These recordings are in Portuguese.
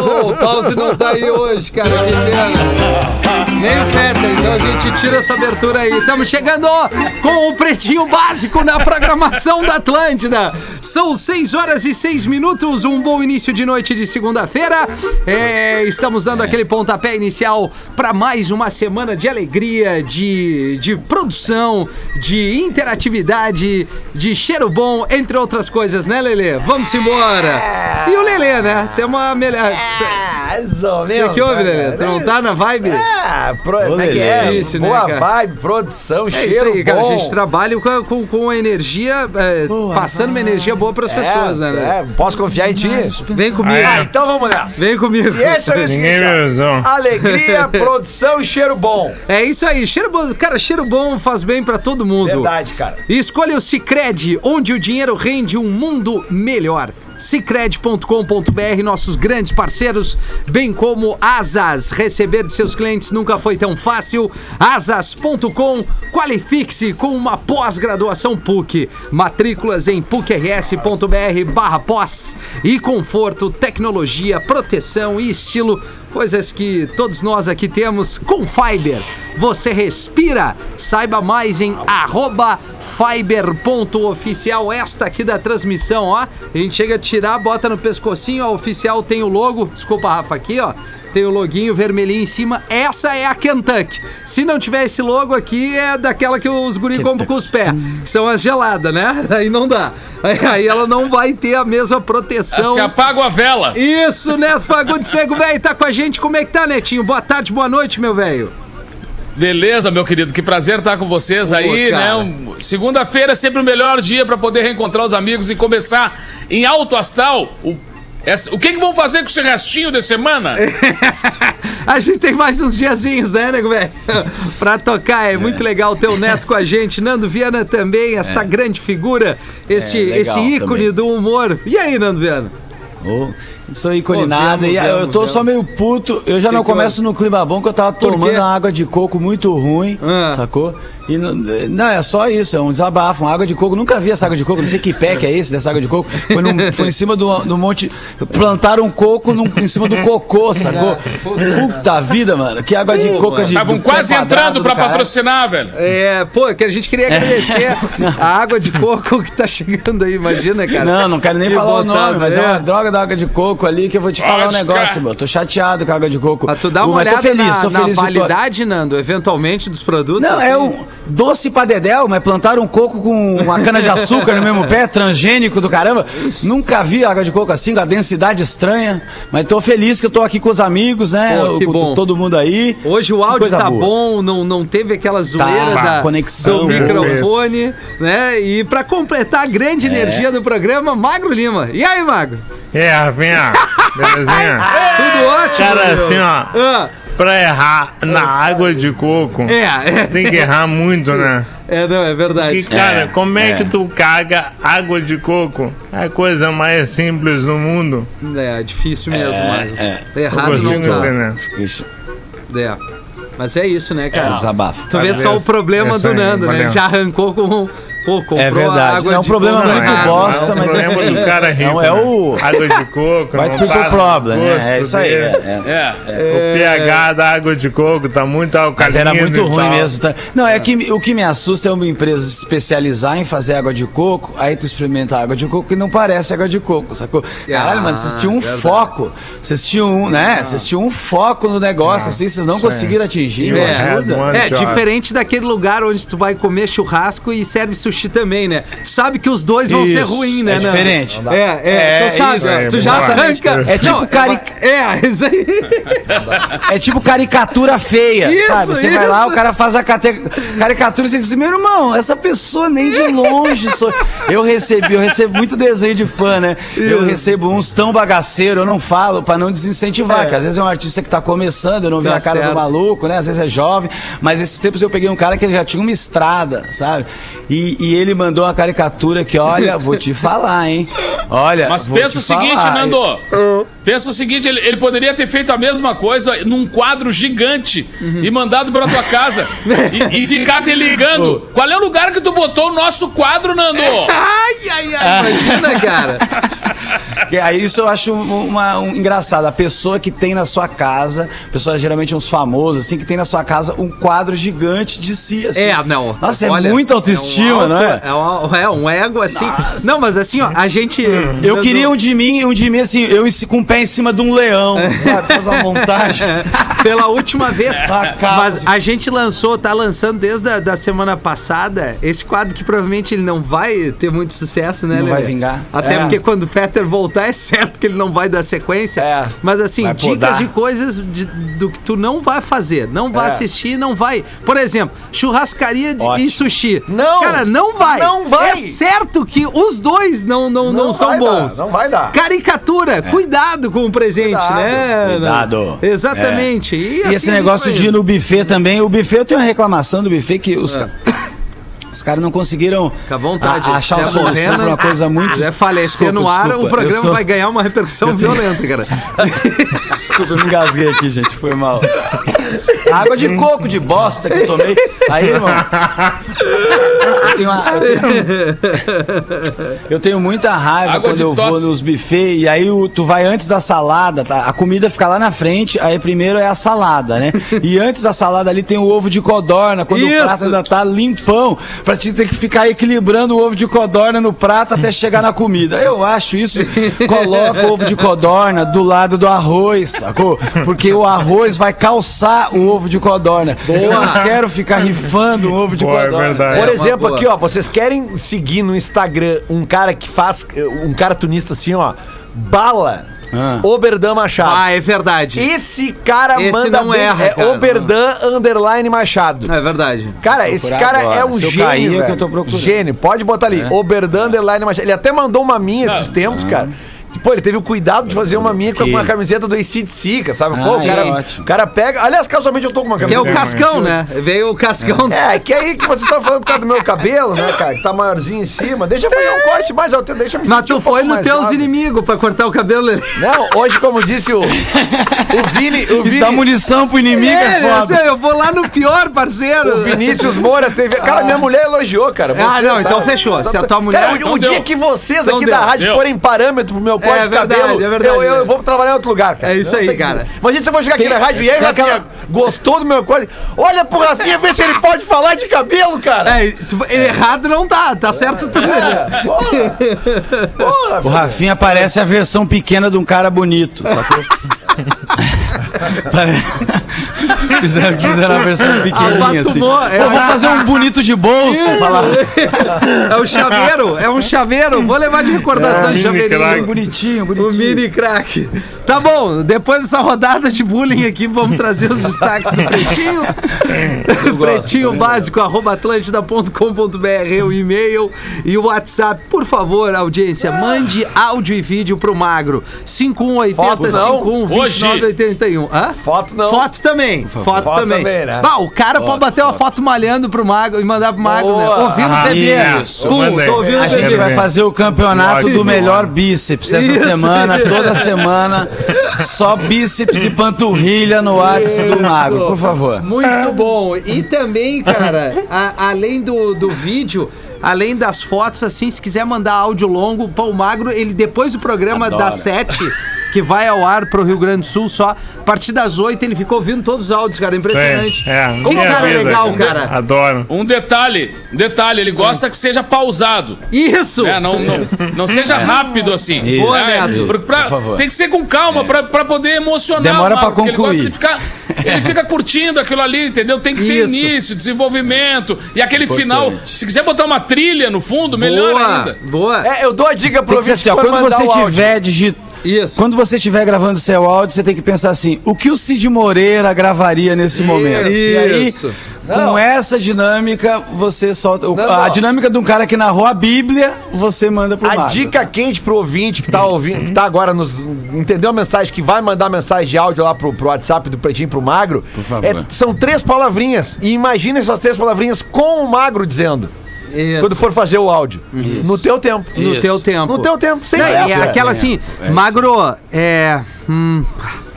o Pause não tá aí hoje, cara. Nem o Feta, então a gente tira essa abertura aí. Estamos chegando com o Pretinho Básico na programação da Atlântida. São 6 horas e 6 minutos, um bom início de noite de segunda-feira. É, estamos dando aquele pontapé inicial para mais uma semana de alegria, de, de produção, de interatividade, de cheiro bom, entre outras coisas, né, Lelê? Vamos embora. E o Lelê, né? Tem uma melhor. Mais ou O menos. que, que houve, né, Lelê? cara? Tu não tá na vibe? Ah, pro, como é que Lelê. é? Isso, né, Boa cara? vibe, produção, É cheiro isso aí, cara. bom. A gente trabalha com, com, com energia, é, passando uma energia boa pras pessoas, né? É, posso confiar em ti? Vem comigo. Ah, então vamos nessa. Vem comigo. E esse é o seguinte. Alegria, produção e cheiro bom. É isso aí, cheiro bom. Cara, cheiro bom faz bem pra todo mundo. Verdade, cara. E escolha o Cicred, onde o dinheiro rende um mundo melhor. Cicred.com.br, nossos grandes parceiros, bem como Asas. Receber de seus clientes nunca foi tão fácil. Asas.com, qualifique-se com uma pós-graduação PUC. Matrículas em pucrs.br barra pós. E conforto, tecnologia, proteção e estilo coisas que todos nós aqui temos com Fiber. Você respira. Saiba mais em fiber.oficial. Esta aqui da transmissão, ó. A gente chega a tirar, bota no pescocinho, ó. Oficial tem o logo. Desculpa, Rafa, aqui, ó. Tem o loguinho vermelhinho em cima. Essa é a Kentucky. Se não tiver esse logo aqui, é daquela que os guri compram com os pés. Que são as geladas, né? Aí não dá. Aí, ela não vai ter a mesma proteção. que apagam a vela. Isso, Neto Fagundes Nego Velho, tá com a gente. Como é que tá, Netinho? Boa tarde, boa noite, meu velho. Beleza, meu querido, que prazer estar com vocês aí, cara. né? Um- Segunda-feira é sempre o melhor dia para poder reencontrar os amigos e começar em alto astral. O, essa- o que, que vão fazer com esse restinho de semana? A gente tem mais uns diazinhos, né, Nego Velho? pra tocar. É, muito legal ter o Neto com a gente. Nando Viana também, esta grande figura, este, É, esse ícone também. do humor. E aí, Nando Viana? Ô, sou ícone nada. e eu vemos, tô vemos. só meio puto. Eu já Que não que começo no clima bom que eu tava tomando água de coco muito ruim, Ah. sacou? E não, não, é só isso, é um desabafo, uma água de coco. Nunca vi essa água de coco, não sei que pé que é esse dessa água de coco. Foi, num- foi em cima do, do monte. Plantaram um coco num- em cima do cocô, sacou? Puta vida, mano. Que água de coco de. Estavam quase entrando caralho. patrocinar, velho. É, pô, que a gente queria agradecer a água de coco que tá chegando aí, imagina, cara. Não, não quero nem Que falar o nome, mas é. é. uma droga da água de coco ali que eu vou te falar um Pode negócio, meu. Tô chateado com a água de coco. Pra tu dar uma Mas olhada tô feliz, na, tô na validade, Nando, eventualmente, dos produtos. Não, é assim. um doce pra dedéu, mas plantaram um coco com uma cana de açúcar no mesmo pé, transgênico do caramba. Nunca vi água de coco assim, com a densidade estranha. Mas tô feliz que eu tô aqui com os amigos, né? Pô, que com bom. todo mundo aí. Hoje o áudio tá boa. bom, não, não teve aquela zoeira Tá, da, conexão, do né? microfone, né? E pra completar a grande É. energia do programa, Magro Lima. E aí, Magro? É, Rafinha, belezinha? Tudo ótimo? Cara, meu? assim, ó, Ah, pra errar na água de coco, é, é, tem que errar muito, né? é, não, é E, verdade. cara, É, como é, é. que tu caga água de coco? É a coisa mais simples do mundo. É, difícil mesmo, Magro. é. Errado Eu não consigo tá. Isso, É. Mas é isso, né, é um cara? desabafo. Tu vê só o problema É do aí, Nando, né? valeu. Já arrancou com. Pô, comprou É verdade. água É um de problema coco muito bosta, é um mas problema assim, do cara rico, não é né? o- Água de coco, Vai não pro tá no problema, né? É isso aí. é, é. É. O pH da água de coco tá muito alcalino. Mas era muito ruim tal. mesmo. tá? Não, é que o que me assusta é uma empresa se especializar em fazer água de coco, aí tu experimenta a água de coco e não parece água de coco, sacou? Caralho, mano, vocês tinham um verdade. foco. Vocês tinham um, né? Vocês tinham um foco no negócio, assim, vocês não conseguiram atingir, me É, ajuda. É, diferente daquele lugar onde tu vai comer churrasco e serve sushi também, né? Tu sabe que os dois vão ser Isso, ruins, né? é diferente. É, é, É, tu sabe, isso, é, tu já arranca. É tipo Não, cari- É, isso aí. É tipo caricatura feia, Isso, sabe? Você vai isso. lá, o cara faz a cate- caricatura e você diz assim, meu irmão, essa pessoa nem de longe. Sou... Eu recebi, eu recebo muito desenho de fã, né? Eu recebo uns tão bagaceiro, eu não falo pra não desincentivar, É. que às vezes é um artista que tá começando, eu não vi Tá a cara certo. do maluco, né? Às vezes é jovem, mas esses tempos eu peguei um cara que ele já tinha uma estrada, sabe? E, e ele mandou uma caricatura que, olha, vou te falar, hein? Olha, Mas vou pensa o te seguinte, falar. Nando. Pensa o seguinte, ele, ele poderia ter feito a mesma coisa num quadro gigante e mandado pra tua casa e, e ficar te ligando. Qual é o lugar que tu botou o nosso quadro, Nando? Ai, ai, ai, imagina, cara. Que aí isso eu acho uma, um, engraçado. A pessoa que tem na sua casa, pessoa geralmente uns famosos, assim, que tem na sua casa um quadro gigante de si. Assim. É, não. Nossa, Olha, é muita autoestima, é um não é? É um, é um ego assim. Não, mas assim, ó, a gente. Eu queria um de mim, um de mim assim, eu com o pé em cima de um leão, sabe? Fazer uma montagem. Pela última vez. Casa, Mas assim. a gente lançou, tá lançando desde a da semana passada, esse quadro que provavelmente ele não vai ter muito sucesso, né, Não Lelê? vai vingar. Até É. porque quando o Fetter voltar, é certo que ele não vai dar sequência. É. Mas assim, Vai dicas podar. de coisas de- do que tu não vai fazer, não vai É. assistir, não vai. Por exemplo, churrascaria de, e sushi. Não. Cara, não vai. Não vai. É certo que os dois não, não, não, Não são vai dar, bons. não vai dar. Caricatura, cuidado com o presente, Cuidado, né? cuidado. Exatamente. E, E assim esse a gente negócio de ir no buffet também, o buffet eu tenho uma reclamação do buffet que os, É. ca- os caras não conseguiram à vontade. a- achar uma é solução morrendo, pra uma coisa muito. É falecer Desculpa, no ar, desculpa, o programa sou- vai ganhar uma repercussão violenta, cara. Desculpa, eu me engasguei aqui, gente, foi mal. Água de coco de bosta que eu tomei. Aí, irmão. Eu tenho, uma- eu tenho- eu tenho muita raiva Água quando eu vou tosse. nos buffets e aí o- tu vai antes da salada, tá? A comida fica lá na frente, aí primeiro é a salada, né? E antes da salada ali tem o ovo de codorna, quando Isso. o prato ainda tá limpão, pra te ter que ficar equilibrando o ovo de codorna no prato até chegar na comida. Eu acho isso, coloca o ovo de codorna do lado do arroz, sacou? Porque o arroz vai calçar o ovo de codorna. Eu não quero ficar rifando o ovo de Pô, é codorna. verdade. Por uma exemplo, boa. aqui, ó, vocês querem seguir no Instagram um cara que faz. Um cartunista assim, ó. Bala Ah. Oberdan Machado. Ah, é verdade. Esse cara Esse manda não bem. erra, é cara. Oberdan Underline Machado. É verdade. Cara, esse cara agora. é um Se gênio, cair, é o que eu tô procurando. Gênio. Pode botar ali. Oberdan Underline Machado. Ele até mandou uma minha esses tempos, cara. Pô, ele teve o cuidado de fazer uma minha com uma camiseta do ACDC, sabe? Pô, Ah, o, sim. cara, ótimo. o cara pega... Aliás, casualmente eu tô com uma Que é camiseta. o Cascão, né? Veio o Cascão. É, que aí que vocês estão falando por causa do meu cabelo, né, cara? Que tá maiorzinho em cima. Deixa eu fazer um corte mais alto, deixa eu me Mas tu um foi nos mais teus inimigos pra cortar o cabelo. Não, hoje, como disse o, o Vini... O Vini dá munição pro inimigo, é, É, eu, foda. eu vou lá no pior, parceiro. O Vinícius Moura teve. Cara, minha mulher elogiou, cara. Ah, não, então fechou. Se a tua mulher- Cara, o, então o dia que vocês Então aqui deu. da rádio Deu. forem parâmetro pro meu corte É de verdade, cabelo, é verdade, eu, eu né? vou trabalhar em outro lugar, cara. É isso Não aí, cara. Imagina se eu vou chegar aqui na rádio e aí, Rafinha, aquela- gostou do meu corte? Olha pro Rafinha ver se ele pode falar de cabelo, cara. É, tu- errado não tá, tá certo tudo. É, porra. Porra, O Rafinha parece a versão pequena de um cara bonito, sacou? Fizeram, fizeram a versão pequenininha assim. É vamos fazer um bonito de bolso. Falar. É o chaveiro, é um chaveiro. Vou levar de recordação É, de mini chaveirinho. Crack. Bonitinho, O bonitinho. mini crack. Tá bom, depois dessa rodada de bullying aqui, vamos trazer os destaques do Pretinho. Pretinho básico, arroba atlântida.com.br, é o e-mail e o WhatsApp. Por favor, audiência, mande áudio e vídeo pro Magro. 5180 Foto não. 51 Hoje. 2981. Hã? Foto não. Foto também. Foto, Foto também. também, né? Bah, o cara pode bater uma foto malhando pro Magro e mandar pro Magro, né? Boa. Ouvindo o Ah, bebê. isso. Pum, tô ouvindo A o gente bebê. vai fazer o campeonato do melhor bíceps essa Isso. semana, toda semana. Só bíceps e panturrilha no WhatsApp do Magro, por favor. Muito bom. E também, cara, a- além do, do vídeo, além das fotos, assim, se quiser mandar áudio longo, pô, o Magro, ele depois do programa Adora. das sete, que vai ao ar pro Rio Grande do Sul só, a partir das oito ele ficou ouvindo todos os áudios, cara, impressionante. Sim, é. Que Minha cara vida, legal, cara. Adoro. Um detalhe, um detalhe, ele gosta que seja pausado. Isso! né? Não, não, não seja rápido assim. Isso. Boa, né? Neto. Por- pra- tem que ser com calma pra, pra poder emocionar. Demora o Mauro, pra porque Ele, gosta concluir. de ficar, ele fica curtindo aquilo ali, entendeu? Tem que ter Isso. início, desenvolvimento. E aquele final, se quiser botar uma trilha no fundo, melhor boa, ainda. boa. É, eu dou a dica pro ouvinte assim, quando você o tiver digitando. Isso. Quando você estiver gravando seu áudio, você tem que pensar assim: o que o Cid Moreira gravaria nesse momento? E aí, Isso. com essa dinâmica, você solta. Não, a não. dinâmica de um cara que narrou a Bíblia, você manda pro A dica quente pro ouvinte que tá ouvindo, que tá agora nos. Entendeu a mensagem? Que vai mandar mensagem de áudio lá pro, pro WhatsApp do Pretinho pro Magro. Por favor. é- são três palavrinhas. E imagine essas três palavrinhas com o Magro dizendo. Isso. Quando for fazer o áudio. No teu tempo. No Isso. teu tempo. No teu tempo, sem Não, pressa. aquela assim, É, é Magro, é. hum,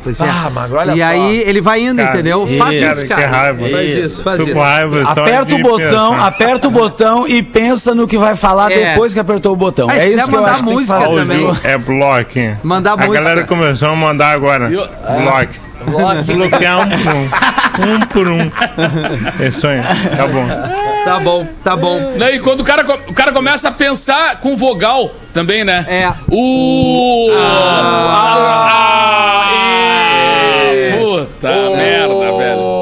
Pois é. Ah, Magro, olha e só. aí ele vai indo, Cara, entendeu? Faz cara, isso, que cara. raiva. Faz Isso. isso, faz isso. raiva Aperta o botão, pensar. aperta o botão e pensa no que vai falar É. depois que apertou o botão. É se isso que eu mandar acho que tem que música fazer. também. É bloco. Mandar a música. galera começou a mandar agora. Eu- Bloco. Bloquear um por um. Um por um. É isso aí. Tá bom. Tá bom, tá bom. Não, e quando o cara, o cara começa a pensar com vogal também, né? É. O. Ah, puta merda, velho.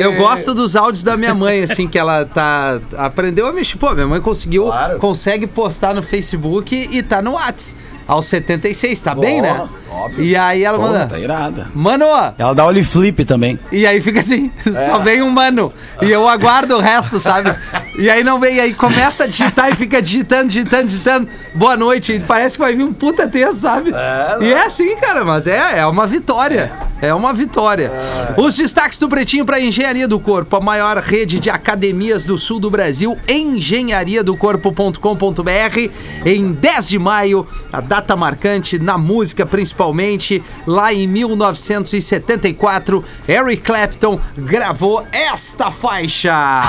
Eu gosto dos áudios da minha mãe, assim, que ela tá. Aprendeu a mexer. Pô, minha mãe conseguiu. Claro. Consegue postar no Facebook e tá no Whats. Aos 76, tá bem, né? óbvio. E aí ela Pô, manda. tá irada. Mano, Ela dá olho flip também. E aí fica assim, só vem um mano. E eu aguardo o resto, sabe? E aí não vem, aí começa a digitar e fica digitando, digitando, digitando. Boa noite. E parece que vai vir um puta texto, sabe? e é assim, cara, mas é, é uma vitória. É uma vitória. Os destaques do Pretinho para Engenharia do Corpo, a maior rede de academias do sul do Brasil, engenhariadocorpo.com.br, em 10 de maio, a data marcante na música principalmente, lá em 1974, Eric Clapton gravou esta faixa.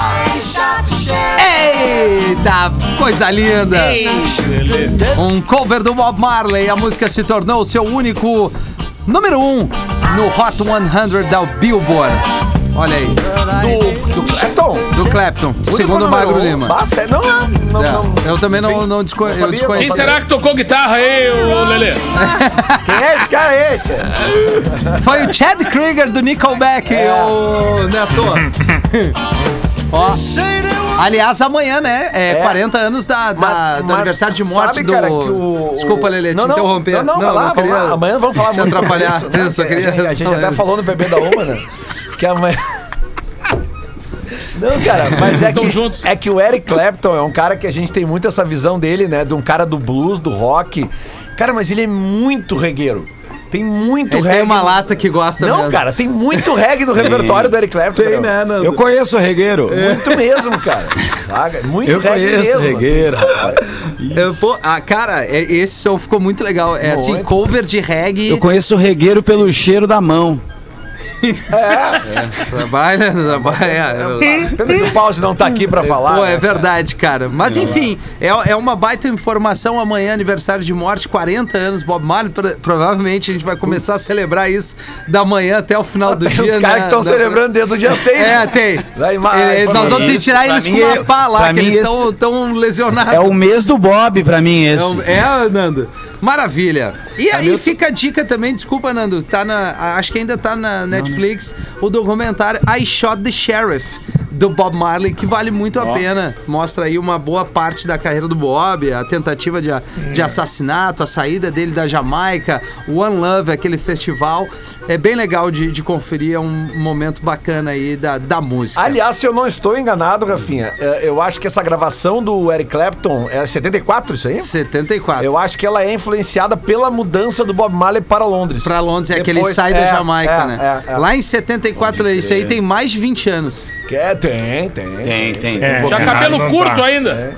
Eita, coisa linda! Um cover do Bob Marley, a música se tornou o seu único número um no Hot 100 da Billboard. Olha aí, Do, do Clapton? do Clapton, Único segundo o número Magro. Lima. Bah, sério, não, é, não, É, não. eu também não, não desco- eu desconheço. Quem será que tocou guitarra aí, ô Lelê? Quem é esse cara aí, tia? Foi o Chad Krieger do Nickelback, ô Neto. Ó, aliás, amanhã, né? É, É. 40 anos da, da- Mas- do mas aniversário de morte sabe, do. cara, que o- Desculpa, Lelê, te Não, não, interromper. Não, não, vai lá, vamos lá. Amanhã vamos falar muito sobre atrapalhar. isso, né? Eu só Que queria- A gente, a gente até falou no Bebê da Uma, né? Que amanhã... Não, cara, mas é que, juntos. é que o Eric Clapton é um cara que a gente tem muito essa visão dele, né? De um cara do blues, do rock. Cara, mas ele é muito regueiro. Tem muito Ele reggae. tem uma lata que gosta Não, mesmo. cara, tem muito reggae no repertório do Eric Clapton. Tem, meu. né, Nando? Eu conheço o regueiro. Muito mesmo, cara. Muito Eu reggae conheço mesmo. regueiro. Eu, pô, ah, cara, é- esse som ficou muito legal. É assim, Muito. cover de reggae. Eu conheço o regueiro pelo cheiro da mão. Trabalha, trabalha. Pena que o Pause não tá aqui pra falar. Pô, né, é verdade, cara. Mas enfim, é, é uma baita informação amanhã, aniversário de morte, 40 anos, Bob Marley. Pro- provavelmente a gente vai começar a celebrar isso da manhã até o final do Tem dia. uns caras né? que estão Da- celebrando desde o dia 6. É, tem. Daí, mas- É, nós vamos ter que tirar eles com uma é- pá lá, que eles estão tão lesionados. É o mês do Bob pra mim esse. É, é, Nando. Maravilha. E aí fica a dica também, desculpa, Nando, tá na, acho que ainda tá na Netflix, o documentário I Shot the Sheriff, do Bob Marley, que vale muito a pena. Mostra aí uma boa parte da carreira do Bob, a tentativa de, de assassinato, a saída dele da Jamaica, One Love, aquele festival. É bem legal de, de conferir, é um momento bacana aí da, da música. Aliás, se eu não estou enganado, Rafinha, é, eu acho que essa gravação do Eric Clapton é 74, isso aí? 74. Eu acho que ela é influenciada pela mudança do Bob Marley para Londres. Pra Londres, é que ele sai da é, Jamaica, é, né? é, é. Lá em 74, isso aí tem mais de 20 anos. Que é, tem, tem. Tem, tem. É, Já é, cabelo curto tá. ainda.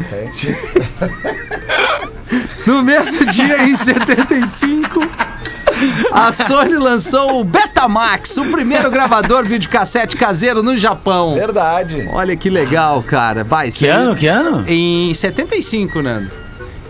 No mesmo dia, em 75, a Sony lançou o Betamax, o primeiro gravador videocassete caseiro no Japão. Verdade. Olha que legal, cara. Vai, Que ano? Que ano? Em 75, Nando.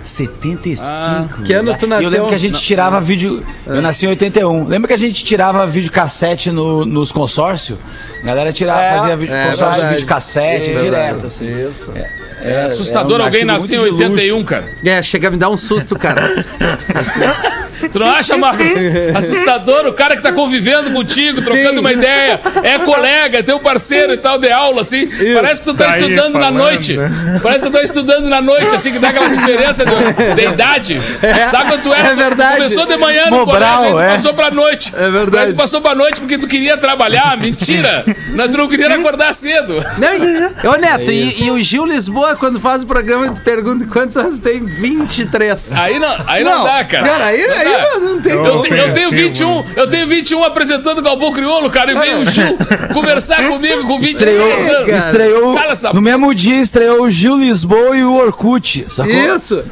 75. que ano tu E Eu nasceu? lembro que a gente tirava vídeo. Eu nasci em 81. Lembra que a gente tirava videocassete no, nos consórcios? A galera tirava, É, fazia vídeo, é consórcio de videocassete Isso, direto, assim. Isso. É assustador é um alguém nascer em muito de 81, cara. É, chega a me dar um susto, cara. Tu não acha, Marco? Assustador o cara que tá convivendo contigo, trocando Sim. uma ideia, é colega, é teu parceiro e tal, de aula, assim. Parece que tu tá, Tá estudando na noite. Parece que tu tá estudando na noite, assim, que dá aquela diferença de, de idade. Sabe quando tu era? É verdade. Tu começou de manhã no Mobral, colégio, é. passou pra noite. É verdade. Aí tu passou pra noite porque tu queria trabalhar. Mentira! Não, tu não queria acordar cedo. Não, ô Neto, e, e o Gil Lisboa, quando faz o programa, tu pergunta quantos anos tem? 23. Aí não, aí não, dá, cara. Cara, aí, aí não tem Eu- Eu, te- eu tenho Ofensivo, 21, eu tenho 21 apresentando o Galvão Crioulo, cara, e veio o Gil conversar comigo com 23 Estreou, anos. estreou essa no mesmo dia estreou o Gil Lisboa e o Orkut, sacou? Isso!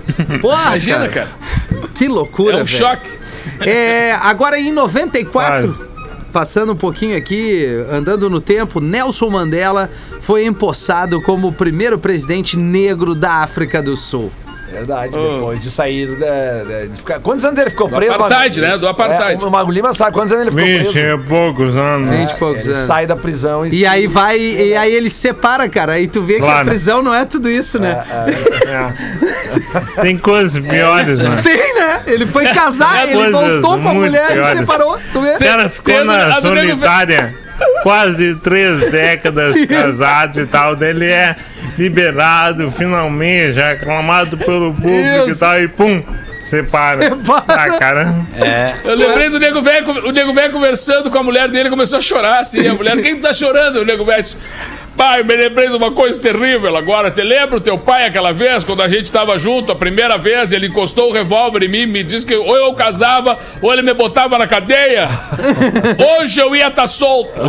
Porra, Imagina, cara. Que loucura, É um velho. choque. É, agora em 94, passando um pouquinho aqui, andando no tempo, Nelson Mandela foi empossado como o primeiro presidente negro da África do Sul. Verdade, depois de sair da, da- de ficar... Quantos anos ele ficou preso? apartheid, né? Do apartheid. É, o Mago Lima sabe quantos anos ele ficou Vinte preso. e poucos anos. Vinte e poucos Ele anos. sai da prisão e... E se- aí vai, e aí ele se separa, cara. Aí tu vê que a Claro. prisão não é tudo isso, né? É. Tem coisas piores, né? Tem, né? Ele foi casar, ele voltou com a mulher e piores. separou. Tu vê? O cara ficou Pedro, na do solitária quase três décadas casado e tal. Ele é liberado finalmente, é aclamado pelo público e tal, e pum, separa. Separa. Ah, cara. Eu lembrei do nego velho, o nego velho conversando com a mulher dele, começou a chorar assim. A mulher, quem tá chorando? O nego velho disse, pai, me lembrei de uma coisa terrível agora. Te lembra o teu pai aquela vez, quando a gente tava junto, a primeira vez, ele encostou o revólver em mim, me disse que ou eu casava ou ele me botava na cadeia. Hoje eu ia estar solto.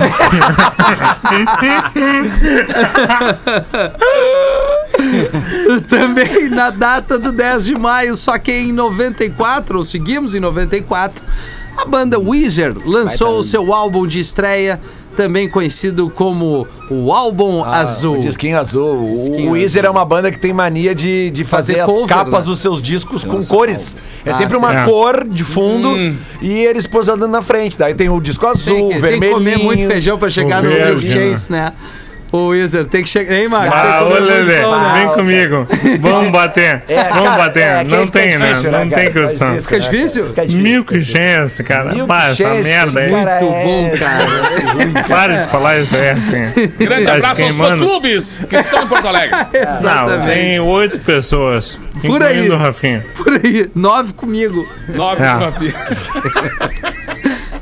Também na data do 10 de maio, só que em 94, ou seguimos em 94, a banda Weezer lançou o seu álbum de estreia, também conhecido como o Álbum Azul. O Disquinho Azul. Disquinho o Weezer é uma banda que tem mania de, de fazer, Fazer as cover, capas né? dos seus discos com cores. É Ah, sempre uma É. cor de fundo e eles posando na frente. Daí tem o disco Tem azul, que, tem que vermelhinho. comer muito feijão pra chegar O no verde, Milk Chase, né? O Weezer tem que chegar. Hein, Marco? Tem que Ah, ô Lelê, né? vem comigo. Vamos bater. É, Vamos cara, bater. é, aí não tem, né? difícil, Não cara? tem Fica condição. difícil, Fica né, difícil? cara? Fica difícil. Milk chance, cara. Milk Pá, essa merda aí. Muito é- bom, cara. Para de falar isso aí, assim. Grande Tá abraço aos fã-clubes que estão em Porto Alegre. Não, Exatamente. tem oito pessoas. Por aí. o Rafinha. Por aí, nove comigo. Nove É. de Rafinha.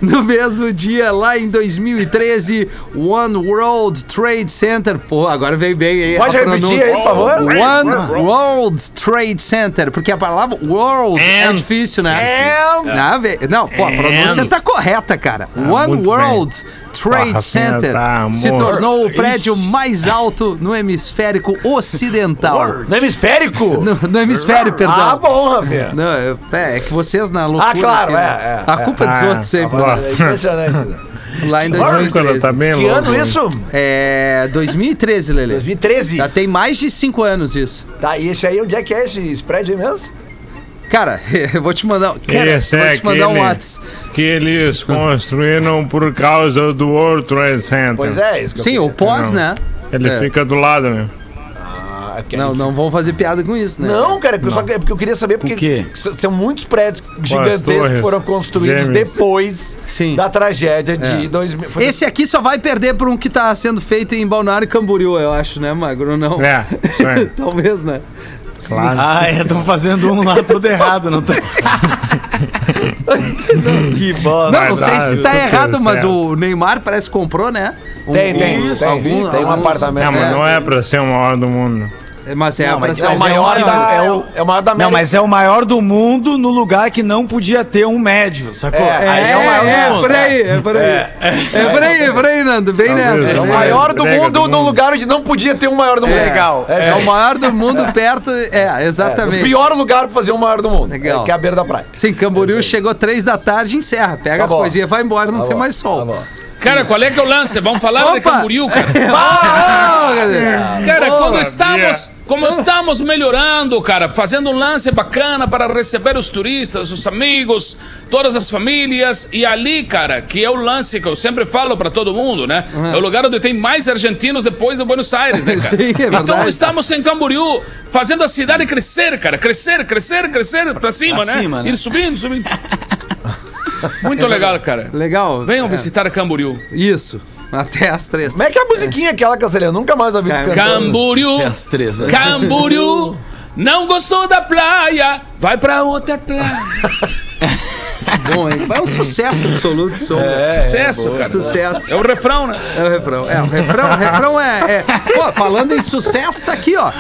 No mesmo dia, lá em 2013, One World Trade Center. Pô, agora veio bem aí. Pode repetir aí, por favor? One World Trade Center, porque a palavra world é And. difícil, né? And. Não, pô, a pronúncia And. tá correta, cara. One Ah, muito World Trade Porra, Center tá, se tornou o prédio Isso. mais alto no hemisfério ocidental. No hemisférico? No, no hemisfério, perdão. Ah, bom, Rafinha. Não, é, é que vocês na loucura. Ah, claro, aqui, né? é, é, A culpa é dos Ah, outros sempre. né? É impressionante. né? Lá em Quando 2013. tá bem que ano isso? É 2013, Lele. 2013. Já tem mais de 5 anos isso. Tá, e esse aí, onde é que é esse aí mesmo? Cara, eu vou te mandar. Cara, Esse eu vou é te mandar um WhatsApp. que eles construíram por causa do World Trade Center. Pois é, isso que eu Sim, o queria- pós, Não. né? Ele É. fica do lado, né? Ah, que Não, aí- não vão fazer piada com isso, né? Não, cara, que eu só que- é porque eu queria saber porque são muitos prédios gigantescos que foram construídos gêmeas. depois Sim. da tragédia de É. 2000. Foi- Esse aqui só vai perder por um que tá sendo feito em Balneário Camboriú, eu acho, né, Magro? Não. É. Talvez, né? Claro. Ah, é, estão fazendo um lá todo errado, não tá? que bosta. Não, não sei se tá errado, mas certo. o Neymar parece que comprou, né? Um- Tem, tem, um- tem, algum- tem um alguns- apartamento. É, mas não é pra ser o maior do mundo. Mas é Não, mas É o Mas maior é o da. É o, é o maior da América. Não, mas é o maior do mundo no lugar que não podia ter um médio, sacou? É, Aí É, o maior é, do mundo. por aí, é por aí. É, por aí, é por aí, Nando. Bem nessa. É o maior do mundo do no lugar onde não podia ter um maior do mundo. É, Legal. É, o maior do mundo perto. É, o exatamente. pior lugar pra fazer um maior do mundo. Legal. É, que é a beira da praia. Sim, Camboriú chegou três da tarde e encerra. Pega Tá as bom. coisinhas, vai embora, não Tá tem bom, mais sol. tá bom. Cara, qual é que é o lance? Vamos falar de Opa! Camboriú, cara. Cara, Boa, quando estamos, como estamos melhorando, cara, fazendo um lance bacana para receber os turistas, os amigos, todas as famílias, e ali, cara, que é o lance que eu sempre falo para todo mundo, né? É o lugar onde tem mais argentinos depois de Buenos Aires, né, cara? Sim, é Então verdade. estamos em Camboriú, fazendo a cidade crescer, cara, crescer, crescer, crescer para cima, Pra né? cima, né? Ir subindo, subindo. Muito legal, cara. Legal. Venham É, visitar Camboriú. Isso. Até as três. Como é que é a musiquinha aquela, Castelhano? Nunca mais ouvi tu cantando. Camboriú. Até as três. né? Camboriú, não gostou da praia, vai pra outra praia. Bom, hein? É um sucesso absoluto, som. Sucesso, cara. Sucesso. É o refrão, né? É o refrão. É, o refrão, o refrão é, é- Pô, falando em sucesso, tá aqui, ó.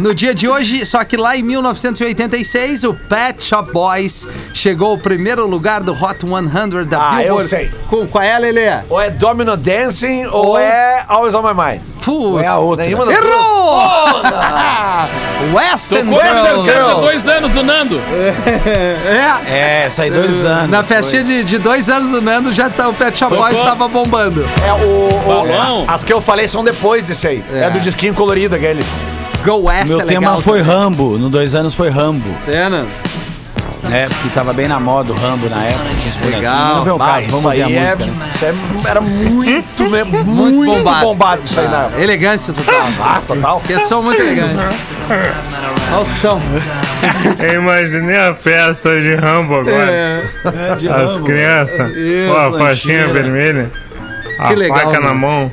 No dia de hoje, só que lá em 1986, o Pet Shop Boys chegou ao primeiro lugar do Hot 100 da Ah, eu Billboard. sei. Com, qual é, Lelê? Ou é Domino Dancing ou, Ou- é Always on My Mind. Puta. É a outra. Nenhuma das Errou! Western Tocou Girl. aniversário de dois anos do Nando. É. É, essa aí dois anos. Na festinha de, de dois anos do Nando, já tá, o Pet Shop Boys tava bombando. É, o, o- Balão. As que eu falei são depois desse aí. É, do disquinho colorido aquele. Go West Meu é tema legal. foi também. Rambo. No dois anos foi Rambo. É, né? É, porque tava bem na moda o Rambo na época. Legal. Não vem o caso, vamos ver a é, música. né? isso é- era muito, né, muito, bombado. bombado. isso aí na época. Elegância total. Ah, total. Pessoa muito elegante. Olha os som. Eu imaginei a festa de Rambo agora. As crianças Isso, com a faixinha lancheira. vermelha. A Que legal, faca na né? mão.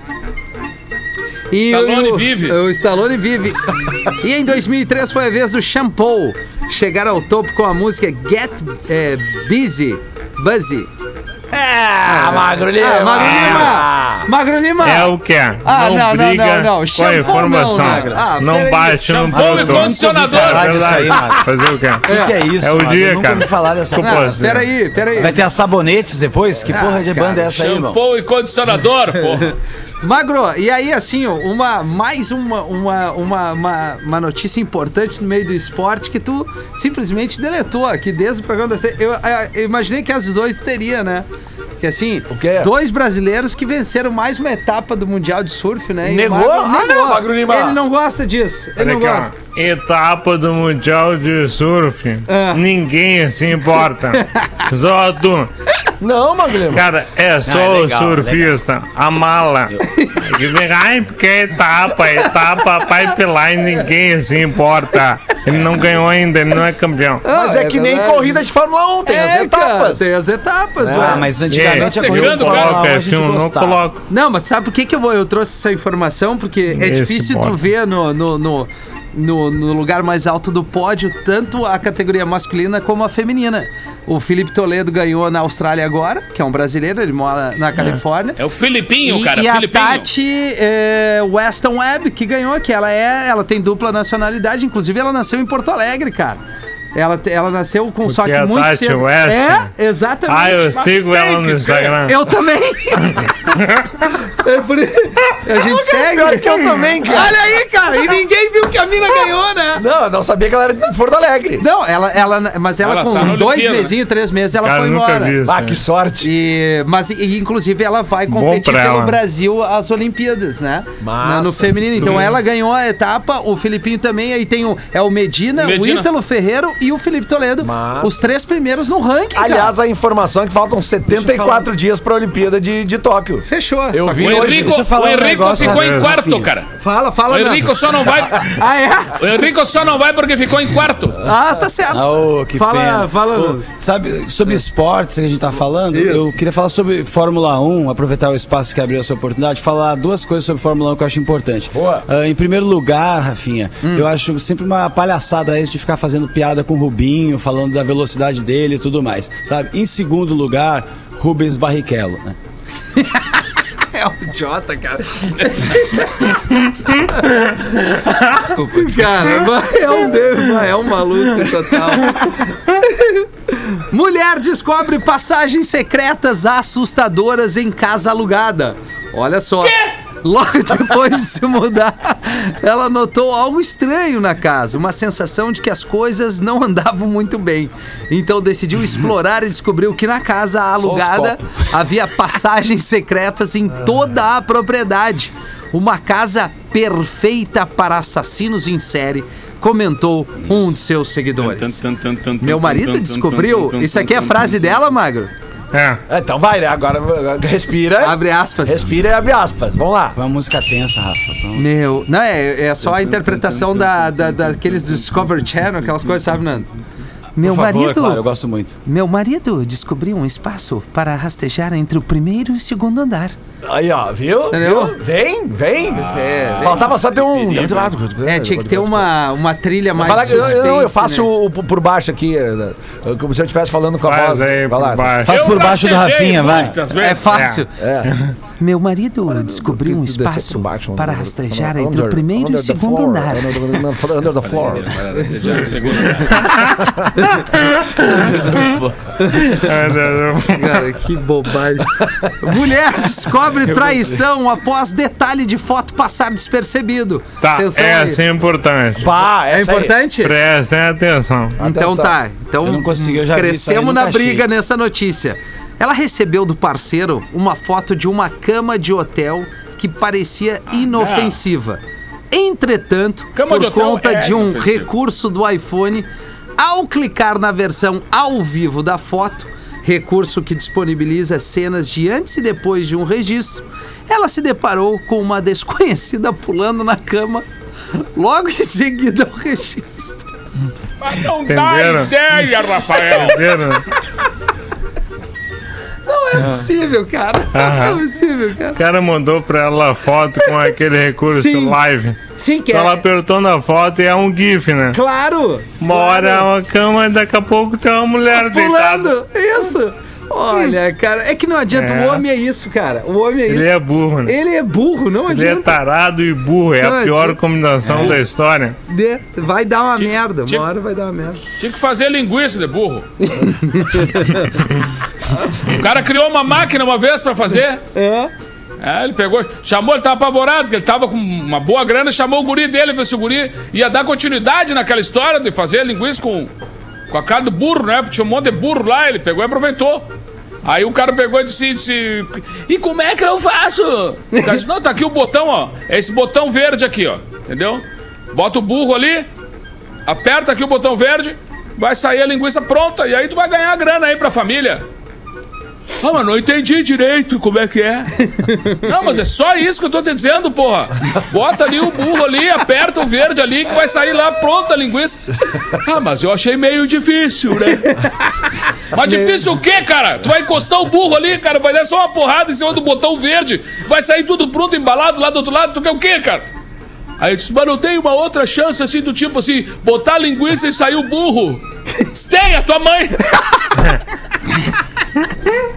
E Stallone o, vive. O Stallone vive. e em 2003 foi a vez do Shampoo chegar ao topo com a música Get é, Busy. Buzzy. Ah, Magro Lima. Ah, Magro Ah. Lima! Magro Lima! É o que? Ah, não, não, briga não, não. com a Shampoo informação. não, né? Ah, não bate no Shampoo e condicionador. É. Magro. Fazer o quê? O que, que é isso? É o Magro? dia, Eu nunca cara. ouvi falar dessa. Não, posso, peraí, peraí. Vai ter as sabonetes depois? Que Ah, porra de cara, banda é essa aí, irmão? Shampoo e condicionador, pô. Magro, e aí, assim, ó, uma, mais uma, uma, uma, uma, uma notícia importante no meio do esporte que tu simplesmente deletou aqui desde o programa da eu, eu, eu imaginei que as dois teria, né? Que assim, O quê? dois brasileiros que venceram mais uma etapa do Mundial de Surf, né? E Negou? Magro Ah, não, Magro Lima. Ele não gosta disso. Ele Olha não aqui, ó. gosta. Etapa do Mundial de Surf. Ah. Ninguém se importa. Só tu. Não, Magro Lima. Cara, é só Não, é o legal, surfista, a mala. Que vem, ai, porque é etapa, etapa, pipeline, ninguém se importa. Ele não ganhou ainda, ele não é campeão. Mas Ah, é, que nem verdade. corrida de Fórmula 1, tem as É, cara, etapas. tem as etapas, Ah, ué. mas antigamente É, a corrida de Fórmula cara. 1 Coloca a gente F1, não gostava. coloco. Não, mas sabe por que, que eu, vou- eu trouxe essa informação? Porque é Esse difícil tu pode. ver no, no, no, no- no lugar mais alto do pódio tanto a categoria masculina como a feminina. O Felipe Toledo ganhou na Austrália agora, que é um brasileiro, ele mora na Califórnia. É o Filipinho, E, cara. e a Filipinho. Tati é, Weston Webb, que ganhou, que ela é, ela tem dupla nacionalidade, inclusive ela nasceu em Porto Alegre, cara. Ela, ela nasceu com só que é muito Tati cedo. Weston? É, exatamente. Ah, eu sigo ela no Instagram. Eu também. é por. A gente segue. Pior que eu também, cara. Olha aí, cara. E ninguém viu que a mina ganhou, né? Não, eu não sabia que ela era de Porto Alegre. Não, ela, ela, mas ela, Ela com tá dois Olimpíada, mesinhos, três meses, ela Cara, foi nunca embora. vi isso. Ah, né? que sorte. E, mas, e, inclusive, ela vai competir pelo ela. Brasil às Olimpíadas, né? Massa. Na- no feminino. Então, ela ganhou a etapa, o Filipinho também. Aí tem o, é o Medina, Medina. o Ítalo Ferreiro e o Felipe Toledo. Massa. Os três primeiros no ranking, Aliás, cara. a informação é que faltam 74 dias pra Olimpíada de, de Tóquio. Fechou. Eu vi O hoje. Henrico, falar o um Henrico negócio, ficou em quarto, cara. Fala, O fala, Nando. Henrico só não vai. Ah, é? O Henrico só não vai porque ficou em quarto. Ah, tá certo. Ah, ô, que Fala- pena. fala, Nando. sabe, sobre esportes que a gente tá falando, eu queria falar sobre Fórmula 1, aproveitar o espaço que abriu essa oportunidade, falar duas coisas sobre Fórmula 1 que eu acho importante. Boa. Ah, em primeiro lugar, Rafinha, eu acho sempre uma palhaçada isso de ficar fazendo piada com o Rubinho, falando da velocidade dele e tudo mais, sabe? Em segundo lugar, Rubens Barrichello, né? É um idiota, cara. Desculpa, Cara, é um, de- é um maluco total. Mulher descobre passagens secretas assustadoras em casa alugada. Olha só. Logo depois de se mudar, ela notou algo estranho na casa, uma sensação de que as coisas não andavam muito bem. Então decidiu explorar e descobriu que na casa alugada havia passagens secretas em toda a propriedade. Uma casa perfeita para assassinos em série, comentou um de seus seguidores. Meu marido descobriu. Isso aqui é a frase dela, Magro? É. Então vai, né? Agora respira. Abre aspas. Respira e abre aspas. Vamos lá. Uma música tensa, Rafa. Vamos- Meu. Não, é, é só a interpretação da, da, daqueles Discovery Channel, aquelas coisas, sabe, Nando? Meu Por favor, marido. claro, eu gosto muito. Meu marido descobriu um espaço para rastejar entre o primeiro e o segundo andar. Aí, ó, viu? Entendeu? Viu? Vem, vem. É, Faltava só ter um. é, tinha que ter uma, uma trilha mais. Falar que eu, eu, eu suspense, faço né? o, por baixo aqui, é, como se eu estivesse falando com a Faz voz. aí Vai lá. por baixo. Faz Eu por baixo do Rafinha, vai. É fácil. É. Meu marido descobriu um espaço baixo, para rastrejar under- entre o primeiro e under o the segundo floor, andar. Under the- under the floor. Cara, que bobagem. Mulher descobre traição após detalhe de foto passar despercebido. Tá, Atenção aí. essa é importante. Pá, É essa aí. importante? Prestem atenção. Então Atenção. tá. Então Eu não consegui, eu já crescemos na briga achei. nessa notícia. Ela recebeu do parceiro uma foto de uma cama de hotel que parecia inofensiva. Entretanto, Cama por de conta é de um inofensiva. recurso do iPhone, ao clicar na versão ao vivo da foto, recurso que disponibiliza cenas de antes e depois de um registro, ela se deparou com uma desconhecida pulando na cama, logo em seguida ao registro. Mas não Entenderam? dá ideia, Rafael. Entenderam? Não é possível, cara. Não é possível, cara. O cara mandou pra ela a foto com aquele recurso Sim. live. Sim, que Então ela é. apertou na foto e é um GIF, né? Claro! Uma hora é uma cama e daqui a pouco tem uma mulher deitada. Pulando! Isso! Olha, cara, é que não adianta. É. O homem é isso, cara. O homem é isso. Ele é burro, né? Ele é burro, não Ele é adianta. tarado e burro, é Não, a pior é- combinação da história. De- Vai dar uma merda. tipo- Uma hora vai dar uma merda. Tinha que fazer linguiça de burro. o cara criou uma máquina uma vez pra fazer. É. É, ele pegou, chamou, ele tava apavorado, porque ele tava com uma boa grana, chamou o guri dele, ver se o guri ia dar continuidade naquela história de fazer linguiça com, com a cara do burro, né? Tinha um monte de burro lá, ele pegou e aproveitou. Aí o cara pegou e disse, disse e como é que eu faço? Cara disse, não, tá aqui o botão, ó, é esse botão verde aqui, ó, entendeu? Bota o burro ali, aperta aqui o botão verde, vai sair a linguiça pronta, e aí tu vai ganhar a grana aí pra família. Ah, mas não entendi direito como é que é. Não, mas é só isso que eu tô te dizendo, porra. Bota ali o burro ali, aperta o verde ali, que vai sair lá pronta a linguiça. Ah, mas eu achei meio difícil, né? Mas difícil o quê, cara? Tu vai encostar o burro ali, cara, vai dar só uma porrada em cima do botão verde, vai sair tudo pronto, embalado lá do outro lado, tu quer o quê, cara? Aí eu disse, mas não tem uma outra chance assim, do tipo assim, botar a linguiça e sair o burro? Tem, a tua mãe!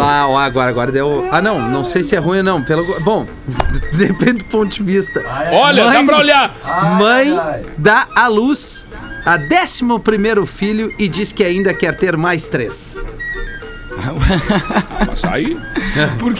Ah, ó, agora, agora deu. Ah, não, não sei se é ruim ou não. Pelo... Bom, depende do ponto de vista. Olha, Mãe- dá pra olhar. Mãe dá à luz a 11 primeiro filho e diz que ainda quer ter mais três. Mas aí, Por.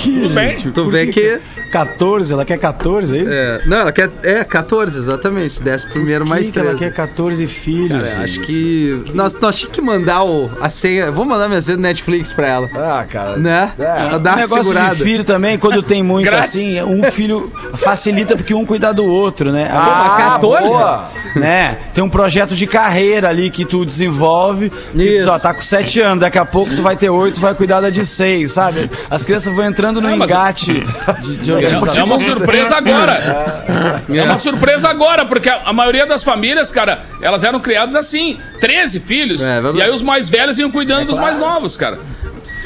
Tu vê que. 14, ela quer 14, é isso? é, não, ela quer. É, 14, exatamente. 10 primeiro mais Por que que ela três. quer 14 filhos? Cara, gente? acho que. Nós, nós tínhamos que mandar o, a senha. Vou mandar minha senha do Netflix pra ela. Ah, cara. Né? É. Ela dá uma negócio segurada. de filho também, quando tem muito assim, um filho facilita porque um cuida do outro, né? Ah, 14? boa. né? Tem um projeto de carreira ali que tu desenvolve. Que tu, ó, tá com 7 anos, daqui a pouco tu vai ter 8, vai cuidar da de 6, sabe? As crianças vão entrando no Não, mas- engate de, de É, é uma surpresa agora. É uma surpresa agora, porque a, a maioria das famílias, cara, elas eram criadas assim: 13 filhos. É, e aí os mais velhos iam cuidando dos mais novos, cara.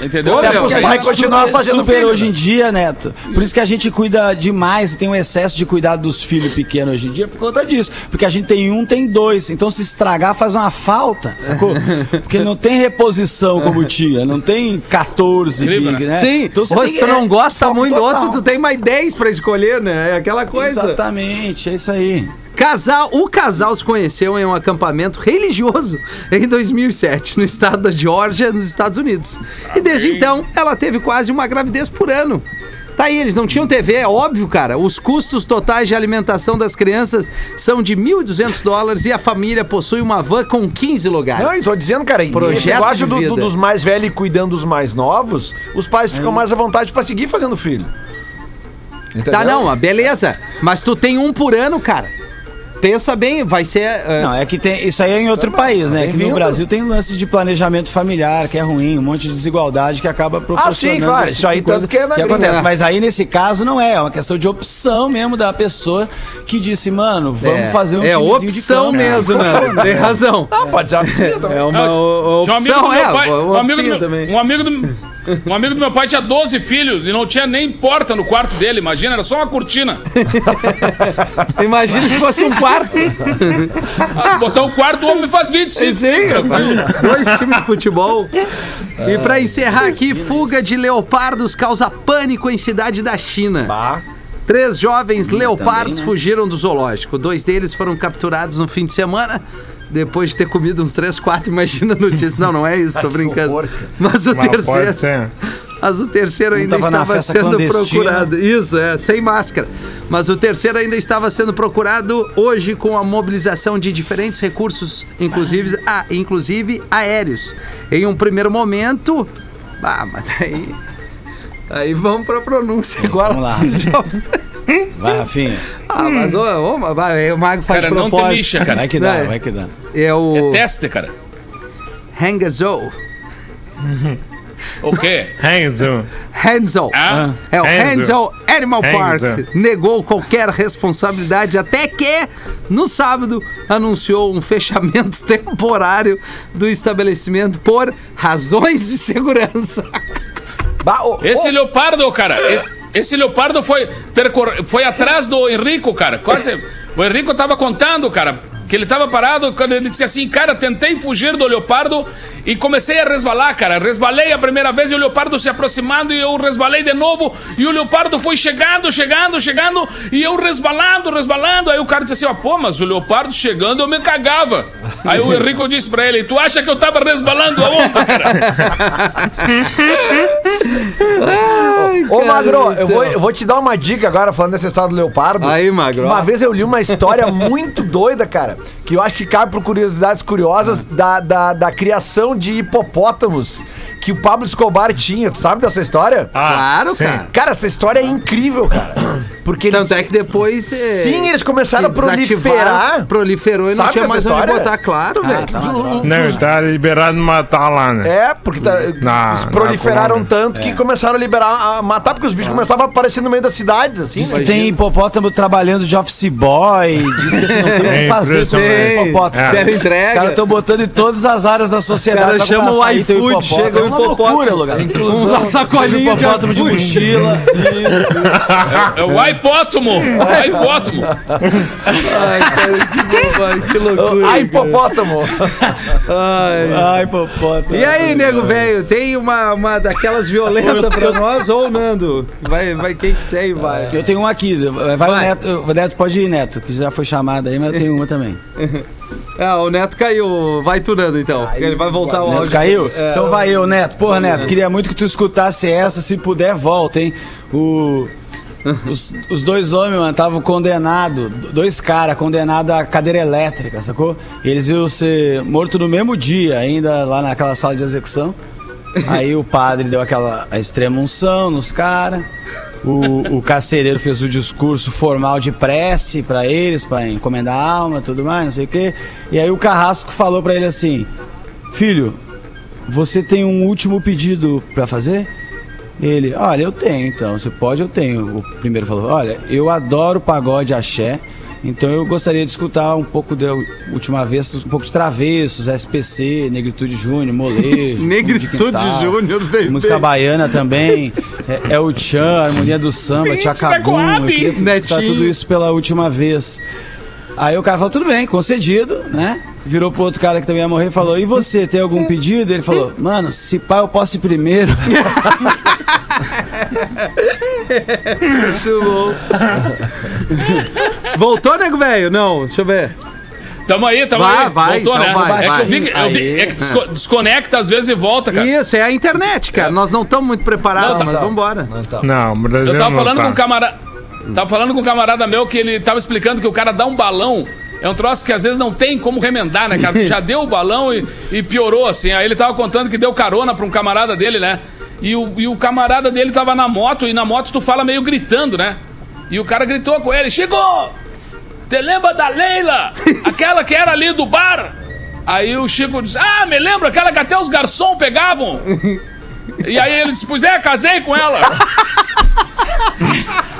Entendeu? Ô, Até meu, porque Porque a a vai continuar super, fazendo super filho, hoje né? em dia, Neto. Por isso que a gente cuida demais, tem um excesso de cuidado dos filhos pequenos hoje em dia por conta disso. Porque a gente tem um, tem dois. Então se estragar faz uma falta, sacou? Porque não tem reposição como tinha, não tem 14 Incrível, big, né? Sim, então, você ou tem se tu não é, gosta muito do outro, tu tem mais 10 pra escolher, né? É aquela coisa. Exatamente, é isso aí. Casal, o casal se conheceu em um acampamento religioso em 2007, no estado da Geórgia, nos Estados Unidos. E desde então, ela teve quase uma gravidez por ano. Tá aí, eles não tinham TV, é óbvio, cara. Os custos totais de alimentação das crianças são de 1.200 dólares e a família possui uma van com 15 lugares. Não, eu tô dizendo, cara, e Projeto esse negócio de do- do- dos mais velhos e cuidando dos mais novos, os pais ficam mais à vontade pra seguir fazendo filho. Entendeu? Tá, não, beleza. Mas tu tem um por ano, cara. Pensa bem, vai ser. é, Não, é que tem. Isso aí é em outro país, né? Que no. Brasil tem lance de planejamento familiar, que é ruim, um monte de desigualdade que acaba proporcionando. claro, esse isso aí de tanto que é na gringa, acontece. né? Mas aí nesse caso não é, é uma questão de opção mesmo da pessoa que disse, mano, vamos é, fazer um É de opção campo. mesmo, né? Tem razão. Ah, pode ser uma piscina. É uma Ah, o- Tinha um amigo opção, do meu é, pai, um amigo, opção do, também. um amigo do Um amigo do meu pai tinha 12 filhos e não tinha nem porta no quarto dele, imagina, era só uma cortina. Imagina se fosse um quarto. Ah, botar um quarto, o homem faz 25. Sim, dois times de futebol. E pra encerrar aqui, fuga de leopardos causa pânico em cidade da China. Bah. Três jovens leopardos né? fugiram do zoológico. Dois deles foram capturados no fim de semana. Depois de ter comido uns três, quatro, imagina a notícia. Não, não é isso, tô brincando. Mas o terceiro. Mas o terceiro ainda estava sendo procurado. Isso, é, sem máscara. Mas o terceiro ainda estava sendo procurado hoje com a mobilização de diferentes recursos, inclusive, ah, inclusive aéreos. Em um primeiro momento. Ah, mas daí. Aí vamos pra pronúncia agora. Vamos lá. Vai, Rafinha. ah, mas ô, ô, mas vai, o Mago faz Cara, não propósito. tem lixa, cara. Vai que Não, dá, é. vai que dá. É o É teste, cara. Hangzhou. O quê? Hanzo. Hangzhou. Ah, É o Hangzhou. Hangzhou Animal Park. Hangzhou. Negou qualquer responsabilidade até que, no sábado, anunciou um fechamento temporário do estabelecimento por razões de segurança. Bah, ô, esse ô, leopardo, cara, esse, esse leopardo foi, percor... foi atrás do Henrico, cara. Quase. O Henrico tava contando, cara, que ele tava parado quando ele disse assim, cara, tentei fugir do leopardo e comecei a resvalar, cara. Resbalei a primeira vez e o leopardo se aproximando e eu resbalei de novo e o leopardo foi chegando, chegando, chegando e eu resbalando, resbalando. Aí o cara disse assim, ó, pô, mas o leopardo chegando eu me cagava. Aí o Henrico disse pra ele, tu acha que eu tava resbalando aonde, cara? Ô, Magro, eu vou, eu vou te dar uma dica agora, falando dessa história do leopardo. Aí, Magro. Uma vez eu li uma história muito doida, cara, que eu acho que cabe por curiosidades curiosas da, da, da criação de hipopótamos que o Pablo Escobar tinha. Tu sabe dessa história? Ah, Claro, sim. cara. Cara, essa história é incrível, cara. Porque ele- Tanto é que depois. eh, Sim, eles começaram a que proliferar. Proliferou e não tinha mais onde história? botar, claro, velho. Não, tá liberado matar lá, né? É, porque tá, Na- eles proliferaram tanto que começaram a liberar, a matar, porque os bichos começavam a aparecer no meio das cidades, assim. Diz né? que tem hipopótamo trabalhando de office boy. Diz que assim, não tem o que É fazer com hipopótamo. É. Os caras estão botando em todas as áreas da sociedade. Chama comprar o iFood, hipopótamo. chega o É hipopótamo. Uma sacolinha de hipopótamo de mochila. Isso. É o aipótomo, o aipótomo. Ai, cara, que bobagem, que loucura. Ah, hipopótamo! Ai. Ai, hipopótamo. E aí, nego velho, tem uma, uma daquelas violentas pra nós ou o Nando? Vai, vai quem quiser e vai. Eu tenho uma aqui. Vai, Neto. O Neto pode ir, Neto, que já foi chamado aí, mas eu tenho uma também. Ah, o Neto caiu. Vai tu, Nando, então. Ele vai voltar o Neto áudio. caiu? É, então vai eu, Neto. Porra, Neto, queria muito que tu escutasse essa. Se puder, volta, hein? O. Os, os dois homens, mano, estavam condenados, dois caras condenados à cadeira elétrica, sacou? Eles iam ser mortos no mesmo dia, ainda lá naquela sala de execução. Aí o padre deu aquela extrema unção nos caras. O, o carcereiro fez o discurso formal de prece pra eles, pra encomendar a alma e tudo mais, não sei o quê. E aí o carrasco falou pra ele assim: Filho, você tem um último pedido pra fazer? Ele, olha, eu tenho então, você pode, eu tenho. O primeiro falou, olha, eu adoro pagode axé, então eu gostaria de escutar um pouco da última vez, um pouco de Travessos, SPC, Negritude Júnior, Molejo. Negritude Júnior, veio Música baiana também, é, é o Tchan, Harmonia do Samba, Tchacabum, eu tudo isso pela última vez. Aí o cara falou, tudo bem, concedido, né? Virou pro outro cara que também ia morrer e falou, e você, tem algum pedido? Ele falou, mano, se pá, eu posso ir primeiro. Muito bom. Voltou, nego velho? Não, deixa eu ver. Tamo aí, tamo Vai, aí. vai, Voltou, então né? vai, é que vai. vi que, eu vi- é que desco- desconecta às vezes e volta, cara. Isso, é a internet, cara. Nós não estamos muito preparados, Não, tá- mas tá. vambora. Não, o Brasil Eu tava não falando tá. com um camarada. Tava falando com um camarada meu que ele tava explicando que o cara dá um balão. É um troço que às vezes não tem como remendar, né, cara? Tu Já deu o balão e, e piorou, assim. Aí ele tava contando que deu carona pra um camarada dele, né? E o, e o camarada dele tava na moto, e na moto tu fala meio gritando, né? E o cara gritou com ele: Chico! Te lembra da Leila? Aquela que era ali do bar? Aí o Chico disse: Ah, me lembro, aquela que até os garçons pegavam. E aí ele disse: Pois é, casei com ela.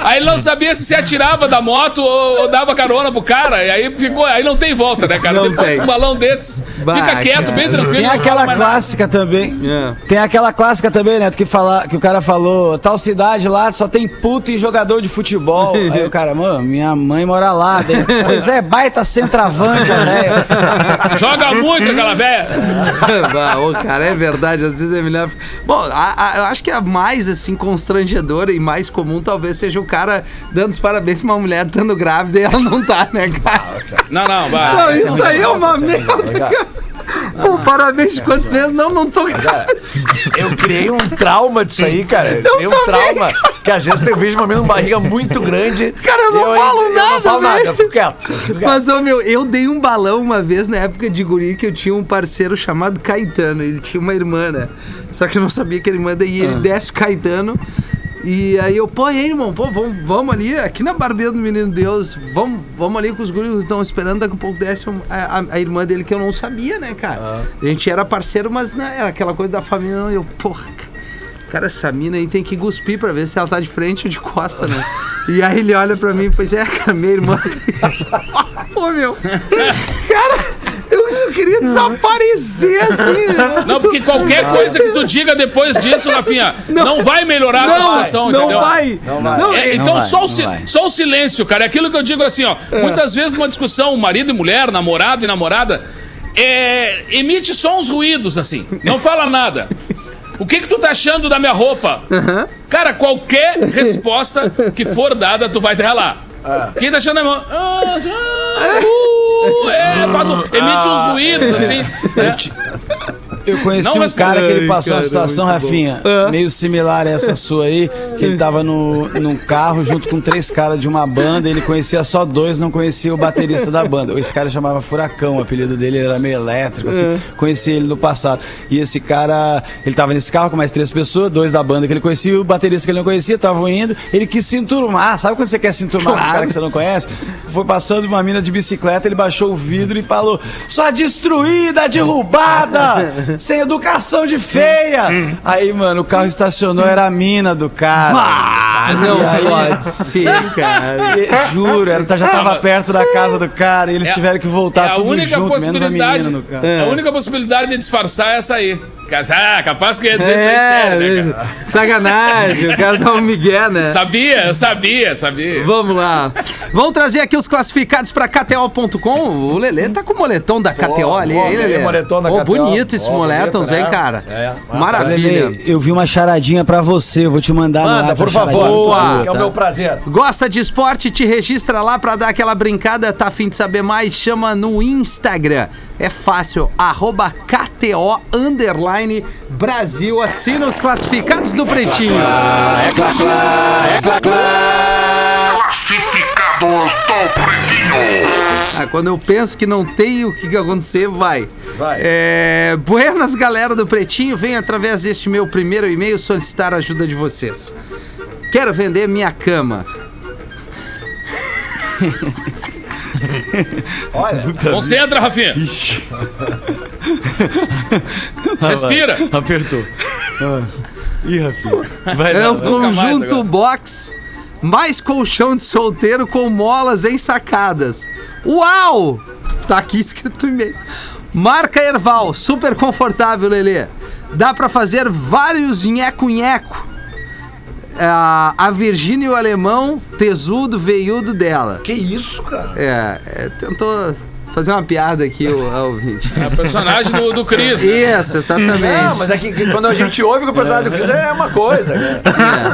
Aí ele não sabia se se atirava da moto ou, ou dava carona pro cara. E aí ficou. Aí não tem volta, né, cara? Não Depois tem. Um balão desses. Bah, fica quieto, cara. bem tranquilo. Tem aquela nada. clássica também. É. Tem aquela clássica também, Neto, que, fala, que o cara falou, tal cidade lá só tem puta e jogador de futebol. Aí o cara, mano, minha mãe mora lá. Daí, pois é, baita centroavante, né? Joga muito aquela velha. Bah, ô, cara, é verdade, às vezes é melhor. Bom, a- a- eu acho que a mais assim constrangedora e mais comum talvez seja o cara dando os parabéns pra uma mulher estando grávida e ela não tá, né, cara? Não, não, vai. Não, isso aí é uma merda, cara. Pô, parabéns quantas vezes? Não, não tô grávida. Eu criei um trauma disso aí, cara. Eu criei um também, trauma. Que às vezes eu vejo uma com barriga muito grande. Cara, eu não e falo eu nada, não falo nada, velho. eu fico quieto. eu fico quieto. Mas, ô meu, eu dei um balão uma vez na época de guri que eu tinha um parceiro chamado Caetano. Ele tinha uma irmã, né? Só que eu não sabia que era irmã, daí ele desce o Caetano. E aí eu, pô, e aí, irmão, pô, vamos, vamos ali, aqui na barbeira do Menino Deus, vamos, vamos ali com os guris estão esperando, daqui a pouco desce um- a, a- a irmã dele que eu não sabia, né, cara? A gente era parceiro, mas né, era aquela coisa da família, não, eu, porra, cara. Essa mina aí tem que cuspir pra ver se ela tá de frente ou de costa, né? E aí ele olha pra mim, pois é, cara, minha irmã. Pô, meu. Cara, eu, eu queria desaparecer assim. Não, porque qualquer coisa que tu diga depois disso, Rafinha, não, vai melhorar a tua Não, situação, não entendeu? vai. Não vai. Não, É, é- então vai, só, o não si- só o silêncio, cara. É aquilo que eu digo assim, ó. Muitas vezes numa discussão, marido e mulher, namorado e namorada, é, emite só uns ruídos, assim. Não fala nada. O que que tu tá achando da minha roupa? Cara, qualquer resposta que for dada, tu vai ter lá. Quem tá achando da minha mão? Ah, ah, uh, é, faz um, emite uns ruídos, assim. né? Eu conheci Não um responde. cara que ele Ai, passou cara, uma situação, muito bom. Rafinha, Ah. meio similar a essa sua aí, que ele tava no, num carro junto com três caras de uma banda, ele conhecia só dois, não conhecia o baterista da banda. Esse cara chamava Furacão, o apelido dele era meio elétrico, assim, conheci ele no passado. E esse cara, ele tava nesse carro com mais três pessoas, dois da banda que ele conhecia, e o baterista que ele não conhecia, estavam indo, ele quis se enturmar, sabe quando você quer se enturmar com um cara que você não conhece? Foi passando uma mina de bicicleta, ele baixou o vidro e falou: Sua destruída, derrubada, sem educação de feia. Aí, mano, o carro estacionou, era a mina do cara. Ah, não aí- pode ser, cara. E- Juro, ela já tava perto da casa do cara e eles É- tiveram que voltar é a tudo única junto, menos a possibilidade. menina no carro. É. A única possibilidade de disfarçar é essa aí. Ah, capaz que ia dizer isso aí sério, né, cara? É, sacanagem, o cara dá um migué, né? Sabia, eu sabia, sabia. Vamos lá. Vamos trazer aqui os classificados pra KTO.com. O Lelê tá com o moletom da KTO ali, boa, hein, Lelê? moletom da Ô, KTO. bonito esse Ó, moletom, bonito, hein, cara? É. Maravilha. Lele, eu vi uma charadinha pra você, eu vou te mandar Manda, por favor. Boa. Que é o tá? meu prazer. Gosta de esporte? Te registra lá pra dar aquela brincada. Tá afim de saber mais? Chama no Instagram. É fácil. Arroba KTO Underline Brasil. Assina os classificados do Pretinho. Do Pretinho. Ah, quando eu penso que não tem o que acontecer, vai. Vai. É, buenas, galera do Pretinho. Venho através deste meu primeiro e-mail solicitar a ajuda de vocês. Quero vender minha cama. Olha, Concentra, Rafinha. Respira. Apertou. Ah. Ih, Rafinha. Vai É um conjunto agora. box mais colchão de solteiro com molas ensacadas. Uau! Tá aqui escrito e-mail. Marca Erval, super confortável, Lelê. Dá pra fazer vários nheco-nheco. Ah, a Virgínia e o alemão, tesudo, veiudo dela. que isso, cara? É, é, tentou fazer uma piada aqui, o, o ouvinte. É o personagem do, do Cris. né? Isso, exatamente. Não, mas é que, que quando a gente ouve que o personagem do Cris é uma coisa, né?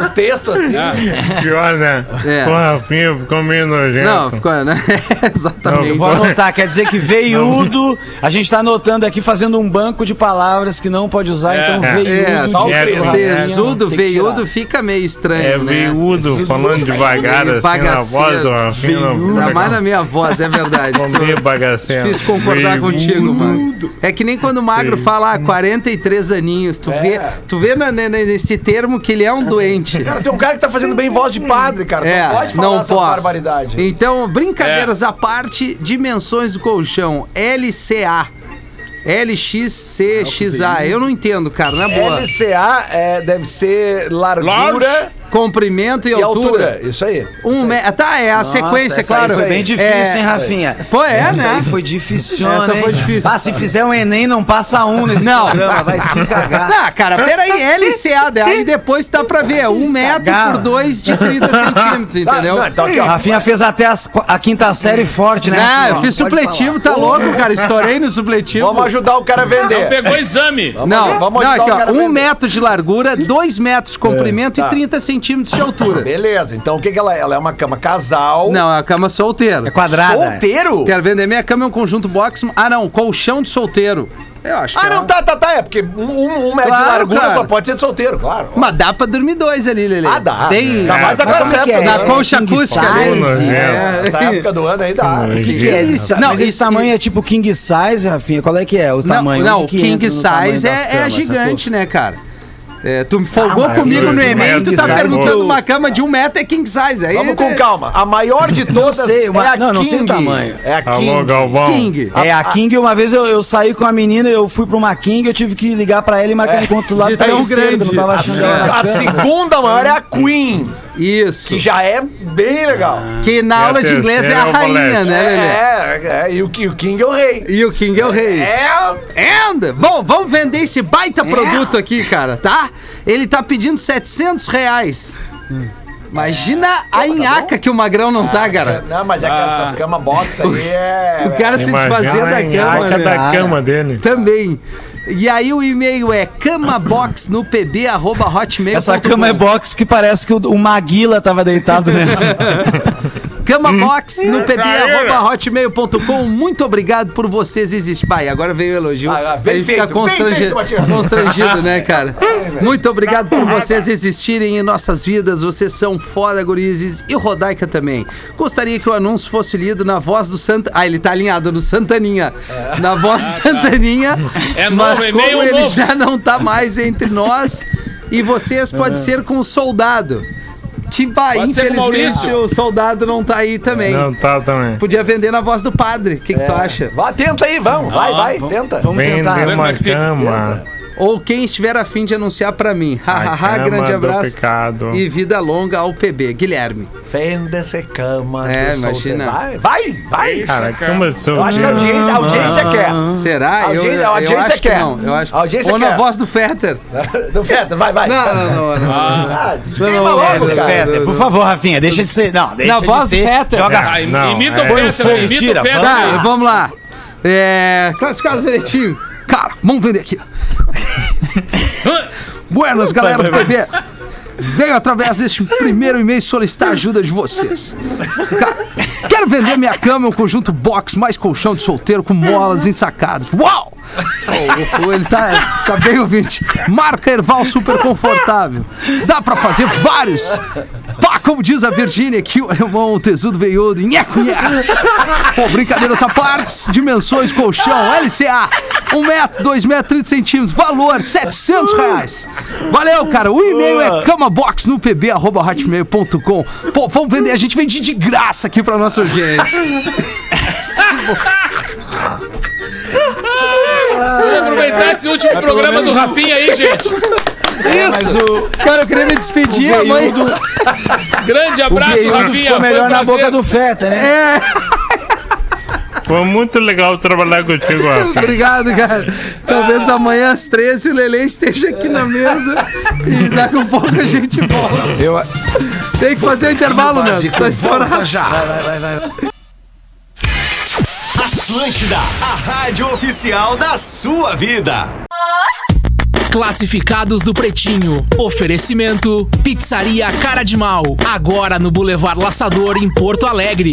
Um texto assim. Ah, Pior, né? É. O Rafinha ficou meio nojento. Não, ficou, né? Exatamente. Eu vou anotar, quer dizer que veiudo, a gente tá anotando aqui fazendo um banco de palavras que não pode usar, É. então É. veiudo. É, só o né? Tesudo, veiudo fica meio estranho, É né? veiudo, falando devagar assim na voz do Rafinha. Ainda fica mais na minha voz, é verdade. Tô- bagaceiro. Difícil concordar contigo, mano. É que nem quando o magro fala ah, 43 aninhos. Tu vê, tu vê na- na- nesse termo que ele é um doente. Cara, tem um cara que tá fazendo bem voz de padre, cara. É, não pode falar não essa posso. barbaridade. Então, brincadeiras à parte, dimensões do colchão, LCA. LXCXA. Eu não entendo, cara, na boa. LCA é, deve ser largura Large comprimento e, E altura. altura, isso aí. Um me... Tá, é a sequência, essa aí claro. Foi bem difícil, É, hein, Rafinha? Pô, é, Essa né? aí foi difícil, Essa hein? foi difícil. Ah, se fizer um Enem, não passa um nesse Não. programa, vai se cagar. Ah, cara, peraí, LCA, daí depois dá pra ver, um metro cagar. por dois de 30 centímetros, entendeu? Tá, não, então aqui, ó. Rafinha fez até as- a quinta série forte, né? Ah, Rafinha? eu fiz supletivo, tá louco, cara? Estourei no supletivo. Vamos ajudar o cara a vender. Pegou exame. Não, vamos não, ajudar aqui, o ó, cara a um metro de largura, dois metros de comprimento tá. e 30 centímetros de altura. Beleza, então o que, que ela é? Ela é uma cama casal. Não, é a cama solteira. É quadrada. Solteiro? Quero vender minha cama é um conjunto box. Ah, não, colchão de solteiro. Eu acho que Ah, é não, uma- tá, tá, tá. É porque um, um, metro Claro, de largura cara. só pode ser de solteiro, claro. Mas dá pra dormir dois ali, Lele. Ah, dá. Tem. Ainda mais É. agora nessa como é que época. é? Na do- concha king acústica size? ali. nojento. É, Nessa época do ano aí dá. Que que é isso? Não, Mas esse isso- tamanho é tipo king size, Rafinha? Qual é que é o Não, tamanho? não Onde o que king entra no tamanho size das é, é camas, gigante, né, cara? É, tu me folgou Ah, comigo no dois Enem, tu tá perguntando uma cama de um metro é king size. Aí Vamos com é- calma. A maior de todas sei, uma- é a não, não sei o King. tamanho. É a King. Alô, Galvão. King. É, a King, uma vez eu, eu saí com a menina, eu fui pra uma King, eu tive que ligar pra ela e marcar encontro lá de tão grande. Eu não tava achando A cama. segunda maior é a Queen, Isso. que já é bem legal. Que na aula de inglês é a é rainha, né, Lelê? É, é, e o, o King é o rei. E o King é o rei. É, And, bom, vamos vender esse baita produto aqui, cara, tá? Ele tá pedindo 700 reais. Imagina a nhaca que o Magrão não tá, cara. não, mas é que essas camas box aí é... O cara se Imagina desfazer da a cama, né? da cama dele. Também. E aí o e-mail é camabox no pb arroba hotmail. Essa cama é box que parece que o, o Maguila tava deitado nela. Camabox no pb Caíra. arroba hotmail.com. Muito obrigado por vocês existirem. Pai, agora veio o elogio. Ah, bem fica feito, bem constrangido, feito, constrangido, né, cara? Muito obrigado por vocês existirem em nossas vidas. Vocês são foda, gurizes. E Rodaica também. Gostaria que o anúncio fosse lido na voz do Santa... Ah, ele tá alinhado no Santaninha. Na voz do Santaninha. É mas novo, como e-mail ele novo. já não tá mais entre nós... E vocês É. pode ser com o soldado. Que vai, Pode ser com o infelizmente, Maurício. o soldado não tá aí também. Não tá também. Podia vender na voz do padre. O que, que tu acha? Vá, tenta aí, vamos. Vai, Ah, vai, vamos- tenta. Vamos tentar. é uma que fica? Cama. Ou quem estiver afim de anunciar pra mim. Hahaha, cama grande abraço. pecado. E vida longa ao PB. Guilherme. Venda essa cama. É, imagina. solteiro. Vai, vai, vai. Cara, começou. Eu acho que a audiência, a audiência quer. Será? A audiência- eu, a eu audiência acho que quer. não. Eu acho. A audiência Ou na quer. voz do Fetter. Do Feta, vai, vai. Não, não, não. não. Ah, Não, queima não, logo, não, cara. Fetter, por favor, Rafinha, deixa de ser. Não, deixa Na de voz do ser. Fetter. Joga. Ah, Não, imita é. o Fetter, imita tira, o Fetter. Tá, vamos lá. É. Classificados direitinho. Cara, vamos vender aqui. Buenas, galera do PB. Venho através deste primeiro e-mail solicitar a ajuda de vocês. Cara, quero vender minha cama, um conjunto box mais colchão de solteiro com molas ensacadas. Uau! Ele tá, tá bem ouvinte. Marca Erval super confortável. Dá pra fazer vários. Pá, como diz a Virgínia aqui, o alemão, o tesudo veiudo, nheco, nheco. Pô, brincadeiras à parte, dimensões, colchão, LCA, 1 metro, 2 metros, 30 centímetros, valor, 700 reais. Valeu, cara, o e-mail é camabox no. Pô, vamos vender, a gente vende de graça aqui pra nossa audiência. Vamos aproveitar esse último programa do Rafinha aí, gente. Isso! Cara, eu queria me despedir, a mãe... Grande O abraço, veiudo Rafinha. ficou Foi melhor um na prazer. boca do Fetter, né? É, Foi muito legal trabalhar contigo, Rafa. obrigado, cara. Talvez amanhã às 13 o Lele esteja aqui na mesa e daqui a pouco a gente volta. Eu, Tem que fazer o intervalo, né? Tá estourado. já. Atlântida, a rádio oficial da sua vida. Classificados do Pretinho. Oferecimento: Pizzaria Cara de Mal. Agora no Boulevard Laçador, em Porto Alegre.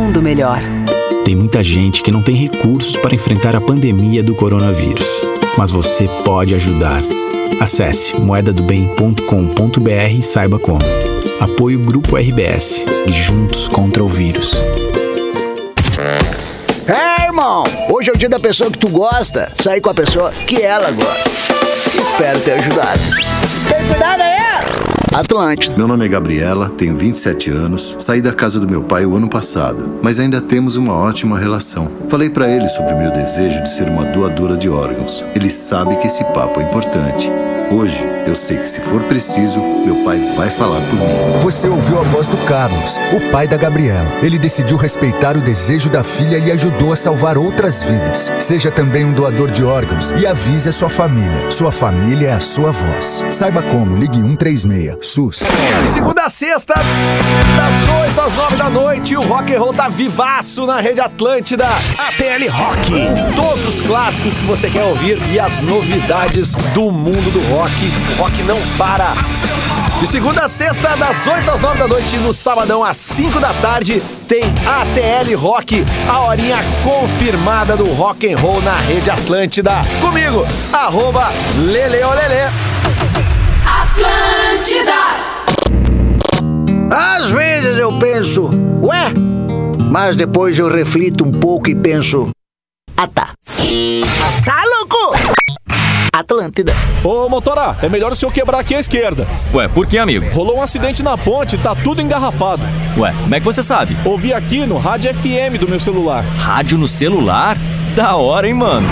mundo melhor. Tem muita gente que não tem recursos para enfrentar a pandemia do coronavírus. Mas você pode ajudar. Acesse moedadobem.com.br e saiba como. Apoio Grupo RBS e Juntos contra o Vírus. É, irmão, hoje é o dia da pessoa que tu gosta. Sair com a pessoa que ela gosta. Espero ter ajudado. Tem cuidado aí! Atlântida. Meu nome é Gabriela, tenho 27 anos, saí da casa do meu pai o ano passado, mas ainda temos uma ótima relação. Falei para ele sobre o meu desejo de ser uma doadora de órgãos. Ele sabe que esse papo é importante. Hoje, eu sei que se for preciso, meu pai vai falar por mim. Você ouviu a voz do Carlos, o pai da Gabriela. Ele decidiu respeitar o desejo da filha e ajudou a salvar outras vidas. Seja também um doador de órgãos e avise a sua família. Sua família é a sua voz. Saiba como, ligue 136, SUS. De segunda a sexta, das 8 às 9 da noite, o rock and roll tá vivaço na Rede Atlântida. ATL Rock. Todos os clássicos que você quer ouvir e as novidades do mundo do rock. Rock não para. De segunda a sexta, das 8 às 9 da noite, no sabadão às 5 da tarde, tem ATL Rock, a horinha confirmada do rock and roll na Rede Atlântida. Comigo, arroba Leleolele. Atlântida! Às vezes eu penso, ué? Mas depois eu reflito um pouco e penso, ah tá. Tá louco? Atlântida. Ô, motora, é melhor o senhor quebrar aqui à esquerda. Ué, por que, amigo? Rolou um acidente na ponte, tá tudo engarrafado. Ué, como é que você sabe? Ouvi aqui no rádio FM do meu celular. Rádio no celular? Da hora, hein, mano?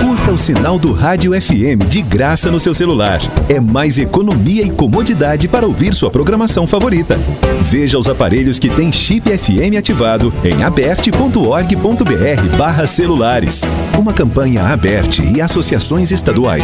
Curta o sinal do Rádio FM de graça no seu celular. É mais economia e comodidade para ouvir sua programação favorita. Veja os aparelhos que têm chip FM ativado em aberte.org.br barra celulares. Uma campanha aberte e associações estaduais.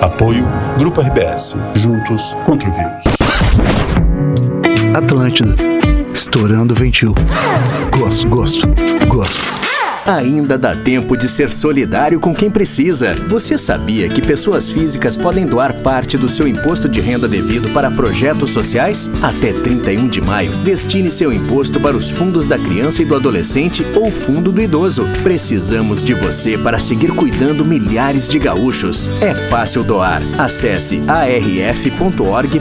Apoio Grupo RBS. Juntos contra o vírus. Atlântida. Estourando o ventil. Gosto, gosto, gosto. Ainda dá tempo de ser solidário com quem precisa. Você sabia que pessoas físicas podem doar parte do seu imposto de renda devido para projetos sociais? Até 31 de maio, destine seu imposto para os fundos da criança e do adolescente ou fundo do idoso. Precisamos de você para seguir cuidando milhares de gaúchos. É fácil doar. Acesse arf.org.br.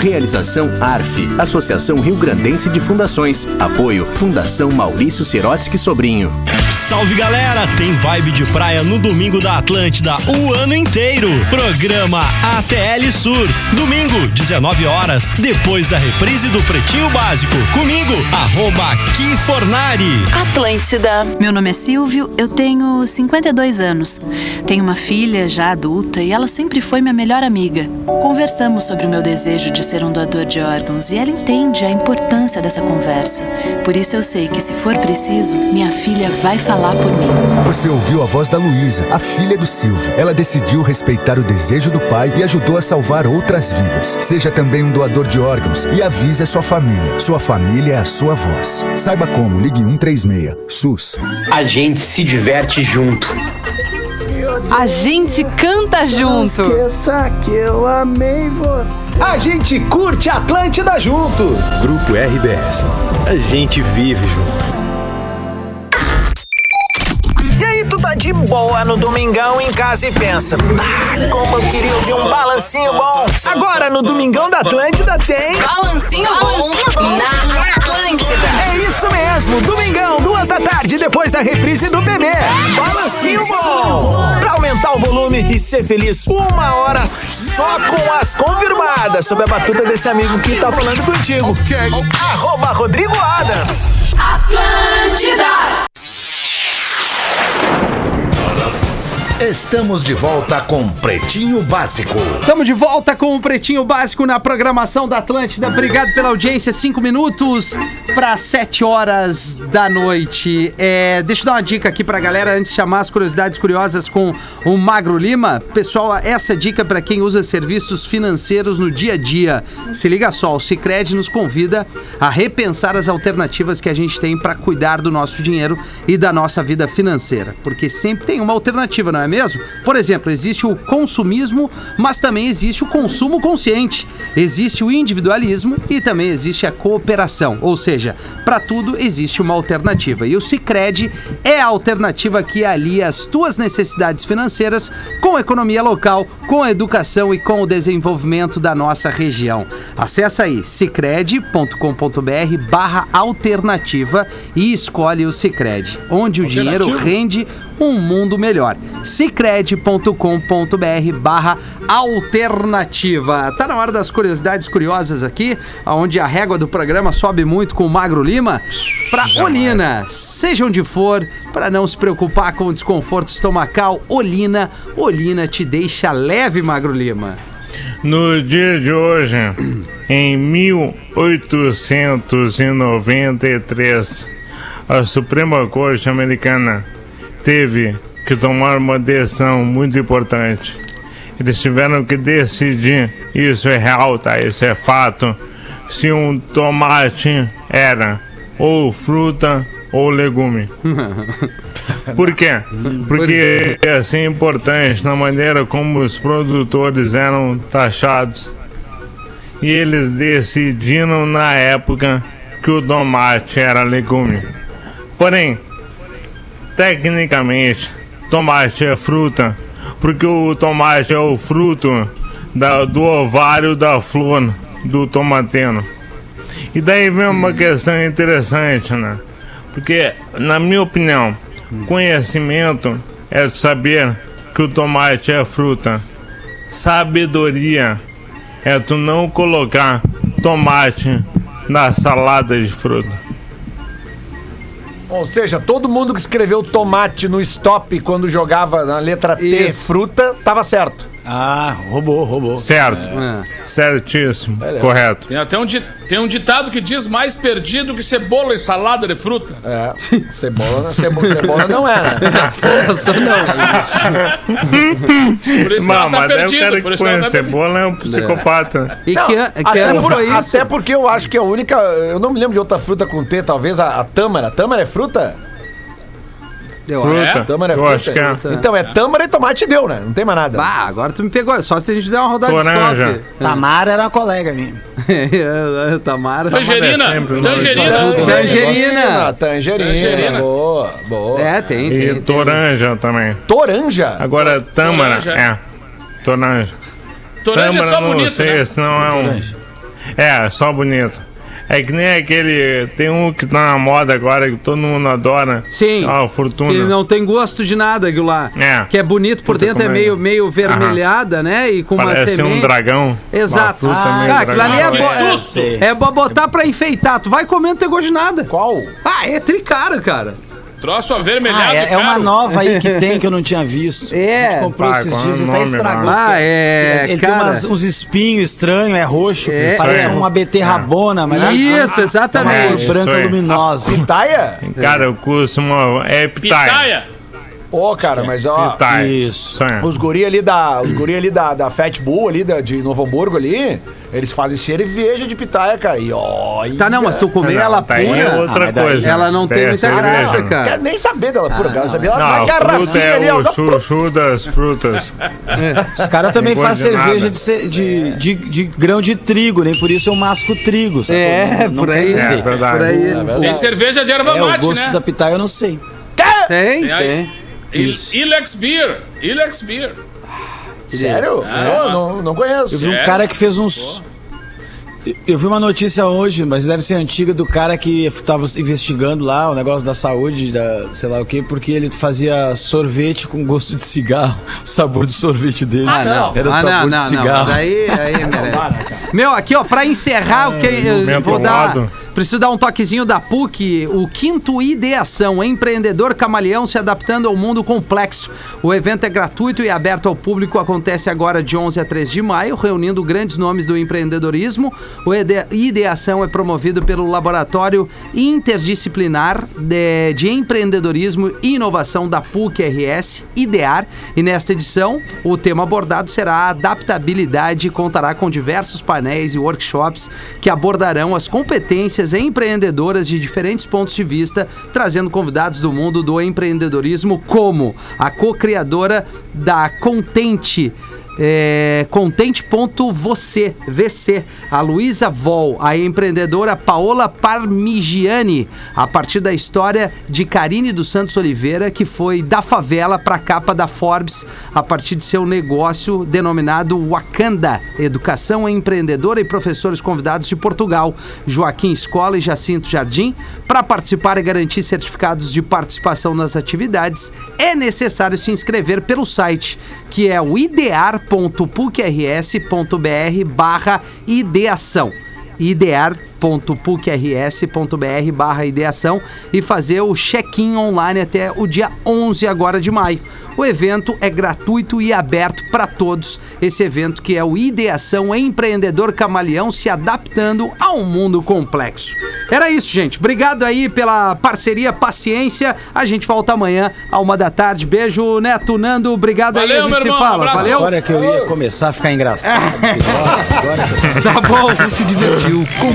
Realização ARF, Associação Rio Grandense de Fundações. Apoio Fundação Maurício Sirotsky Sobrinho. Salve galera, tem vibe de praia no domingo da Atlântida o ano inteiro. Programa ATL Surf. Domingo, 19 horas, depois da reprise do Pretinho Básico. Comigo, arroba Kifornari. Atlântida. Meu nome é Silvio, eu tenho 52 anos. Tenho uma filha já adulta e ela sempre foi minha melhor amiga. Conversamos sobre o meu desejo de ser um doador de órgãos e ela entende a importância dessa conversa. Por isso eu sei que se for preciso, minha filha vai falar por mim. Você ouviu a voz da Luísa, a filha do Silvio. Ela decidiu respeitar o desejo do pai e ajudou a salvar outras vidas. Seja também um doador de órgãos e avise a sua família. Sua família é a sua voz. Saiba como, ligue 136, SUS. A gente se diverte junto. A gente canta junto. Esqueça que eu amei você. A gente curte Atlântida junto. Grupo RBS. A gente vive junto. Boa no domingão em casa e pensa: Ah, como eu queria ouvir um balancinho bom. Agora no Domingão da Atlântida tem. Balancinho bom na Atlântida. É isso mesmo, domingão, duas da tarde, depois da reprise do bebê. Balancinho bom! Pra aumentar o volume e ser feliz uma hora só com as confirmadas sob a batuta desse amigo que tá falando contigo. Arroba Rodrigo Adams. Atlântida. Estamos de volta com Pretinho Básico. Estamos de volta com o Pretinho Básico na programação da Atlântida. Obrigado pela audiência. Cinco minutos para sete horas da noite. É, deixa eu dar uma dica aqui pra galera antes de chamar as curiosidades curiosas com o Magro Lima. Pessoal, essa dica para quem usa serviços financeiros no dia a dia. Se liga só, o Cicred nos convida a repensar as alternativas que a gente tem para cuidar do nosso dinheiro e da nossa vida financeira. Porque sempre tem uma alternativa, não é mesmo? Por exemplo, existe o consumismo, mas também existe o consumo consciente. Existe o individualismo e também existe a cooperação. Ou seja, para tudo existe uma alternativa. E o Cicred é a alternativa que alia as tuas necessidades financeiras com a economia local, com a educação e com o desenvolvimento da nossa região. Acesse aí cicred.com.br barra alternativa e escolhe o Cicred, onde o dinheiro rende um mundo melhor. Cicred.com.br barra alternativa. Tá na hora das curiosidades curiosas aqui, onde a régua do programa sobe muito com o Magro Lima. Pra Olina, seja onde for, para não se preocupar com o desconforto estomacal, Olina, Olina te deixa leve, Magro Lima. No dia de hoje, em 1893, a Suprema Corte Americana teve que tomar uma decisão muito importante. Eles tiveram que decidir, isso é real, tá? Isso é fato, se um tomate era ou fruta ou legume. Por quê? Porque assim é importante na maneira como os produtores eram taxados. E eles decidiram na época que o tomate era legume. Porém, tecnicamente, tomate é fruta, porque o tomate é o fruto da- do ovário da flor do tomateno. E daí vem uma questão interessante, né? Porque, na minha opinião, conhecimento é saber que o tomate é fruta. Sabedoria é tu não colocar tomate na salada de fruta. Ou seja, todo mundo que escreveu tomate no stop quando jogava na letra T Isso. fruta, tava certo. Ah, roubou, roubou. Certo. Certíssimo. Correto. Tem até um, di- tem um ditado que diz mais perdido que cebola e salada de fruta. É, cebola, cebola, cebola não é, né? Por isso que Não, ela tá mas aí o perdida. cara Por que isso que ela tá cebola é um psicopata. E Não, que, que até, por- até porque eu acho que a única. Eu não me lembro de outra fruta com T, talvez a, a tâmara. Tâmara é fruta? Eu Fruta. acho. Tâmara é Eu fruta. acho que é. Então é tâmara e tomate deu, né? Não tem mais nada. Bah, agora tu me pegou. Só se a gente fizer uma rodada Laranja. de stop. Tamara era uma colega minha. Tamara. Tangerina. é sempre Tangerina. Tangerina. Tangerina. Tangerina. Boa, boa. É, tem, E tem. tem. toranja também. Toranja? Agora, tâmara, é. Toranja. Toranja é só bonito, sei né? não é um. É, só bonito. É que nem aquele. Tem um que tá na moda agora que todo mundo adora. Sim. Ah, fortuna. Que não tem gosto de nada, aquilo lá. É. Que é bonito por Puta, dentro, é é? meio, meio vermelhada, né? E com uma Parece semente. um dragão. Exato. Uma fruta Ah, aquilo ali é, dragão. bo- Que é, susto! é pra botar pra enfeitar. Tu vai comer, não tem gosto de nada. Qual? Ah, é tricaro, cara. Troço avermelhado. Ah, é, é uma nova aí que tem que eu não tinha visto. É. A gente comprou Ah, esses é dias e estragou. lá? Ah, é, Ele cara. tem umas- uns espinhos estranhos, é roxo, É. parece Isso aí. uma beterrabona, mas Isso, é exatamente. uma cor branca Isso luminosa. Pitaia? Cara, eu custo uma. É pitaia. Pitaia. Ô, cara, mas ó. Pitaia. Isso. Isso. Os guri ali da. Os guri ali da, da Fat Bull ali da, de Novo Hamburgo ali, eles fazem cerveja de pitaia, cara. E ó. Tá, não, mas tu comer Não, ela tá pura, é outra Ah, coisa. ela não tem Daí é muita cerveja. graça, Não cara. quero nem saber dela pura, cara. Saber ela na garrafinha fruta ali, é ó. o chuchu das frutas. Os caras também Não fazem cerveja de, de, de, de grão de trigo, nem por isso eu masco trigo. sacou? É, Não- não por quer aí. É verdade. Por aí. Tem cerveja de erva É, o mate, gosto né? da pitaia eu não sei. Tem, Tem Ilex Beer. Ilex Beer. Sério? Ah, Não, não, não conheço. Eu vi um Sério? cara que fez uns. Eu vi uma notícia hoje, mas deve ser antiga, do cara que tava investigando lá o negócio da saúde, da sei lá o quê, porque ele fazia sorvete com gosto de cigarro. O sabor do sorvete dele. Ah, não. Era ah, sabor não, de não, não. cigarro. Mas aí, aí merece. Meu, aqui, ó, pra encerrar, o que eu vou dar. modo. Preciso dar um toquezinho da PUC, o quinto Ideação, empreendedor camaleão se adaptando ao mundo complexo. O evento é gratuito e aberto ao público, acontece agora de 11 a 3 de maio, reunindo grandes nomes do empreendedorismo. O Ide- Ideação é promovido pelo Laboratório Interdisciplinar de, de Empreendedorismo e Inovação da PUC-RS, IDEAR, e nesta edição o tema abordado será a adaptabilidade e contará com diversos painéis e workshops que abordarão as competências empreendedoras de diferentes pontos de vista, trazendo convidados do mundo do empreendedorismo como a co-criadora da Contente. É, Contente.você, VC, a Luísa Vol, a empreendedora Paola Parmigiani, a partir da história de Karine dos Santos Oliveira, que foi da favela para a capa da Forbes, a partir de seu negócio denominado Wakanda, Educação Empreendedora e professores convidados de Portugal, Joaquim Escola e Jacinto Jardim. Para participar e garantir certificados de participação nas atividades, é necessário se inscrever pelo site, que é o idear.pucrs.br barra ideação. idear.pucrs.br barra ideação e fazer o check-in online até o dia 11 agora de maio. O evento é gratuito e aberto para todos. Esse evento que é o Ideação Empreendedor Camaleão se adaptando a um mundo complexo. Era isso, gente. Obrigado aí pela parceria, paciência. A gente volta amanhã a uma da tarde. Beijo, Neto, Nando. Obrigado aí. Valeu, A gente meu se irmão. fala. Abraço. Valeu. Agora que eu ia começar a ficar engraçado. Agora que eu- Tá bom. Você se divertiu com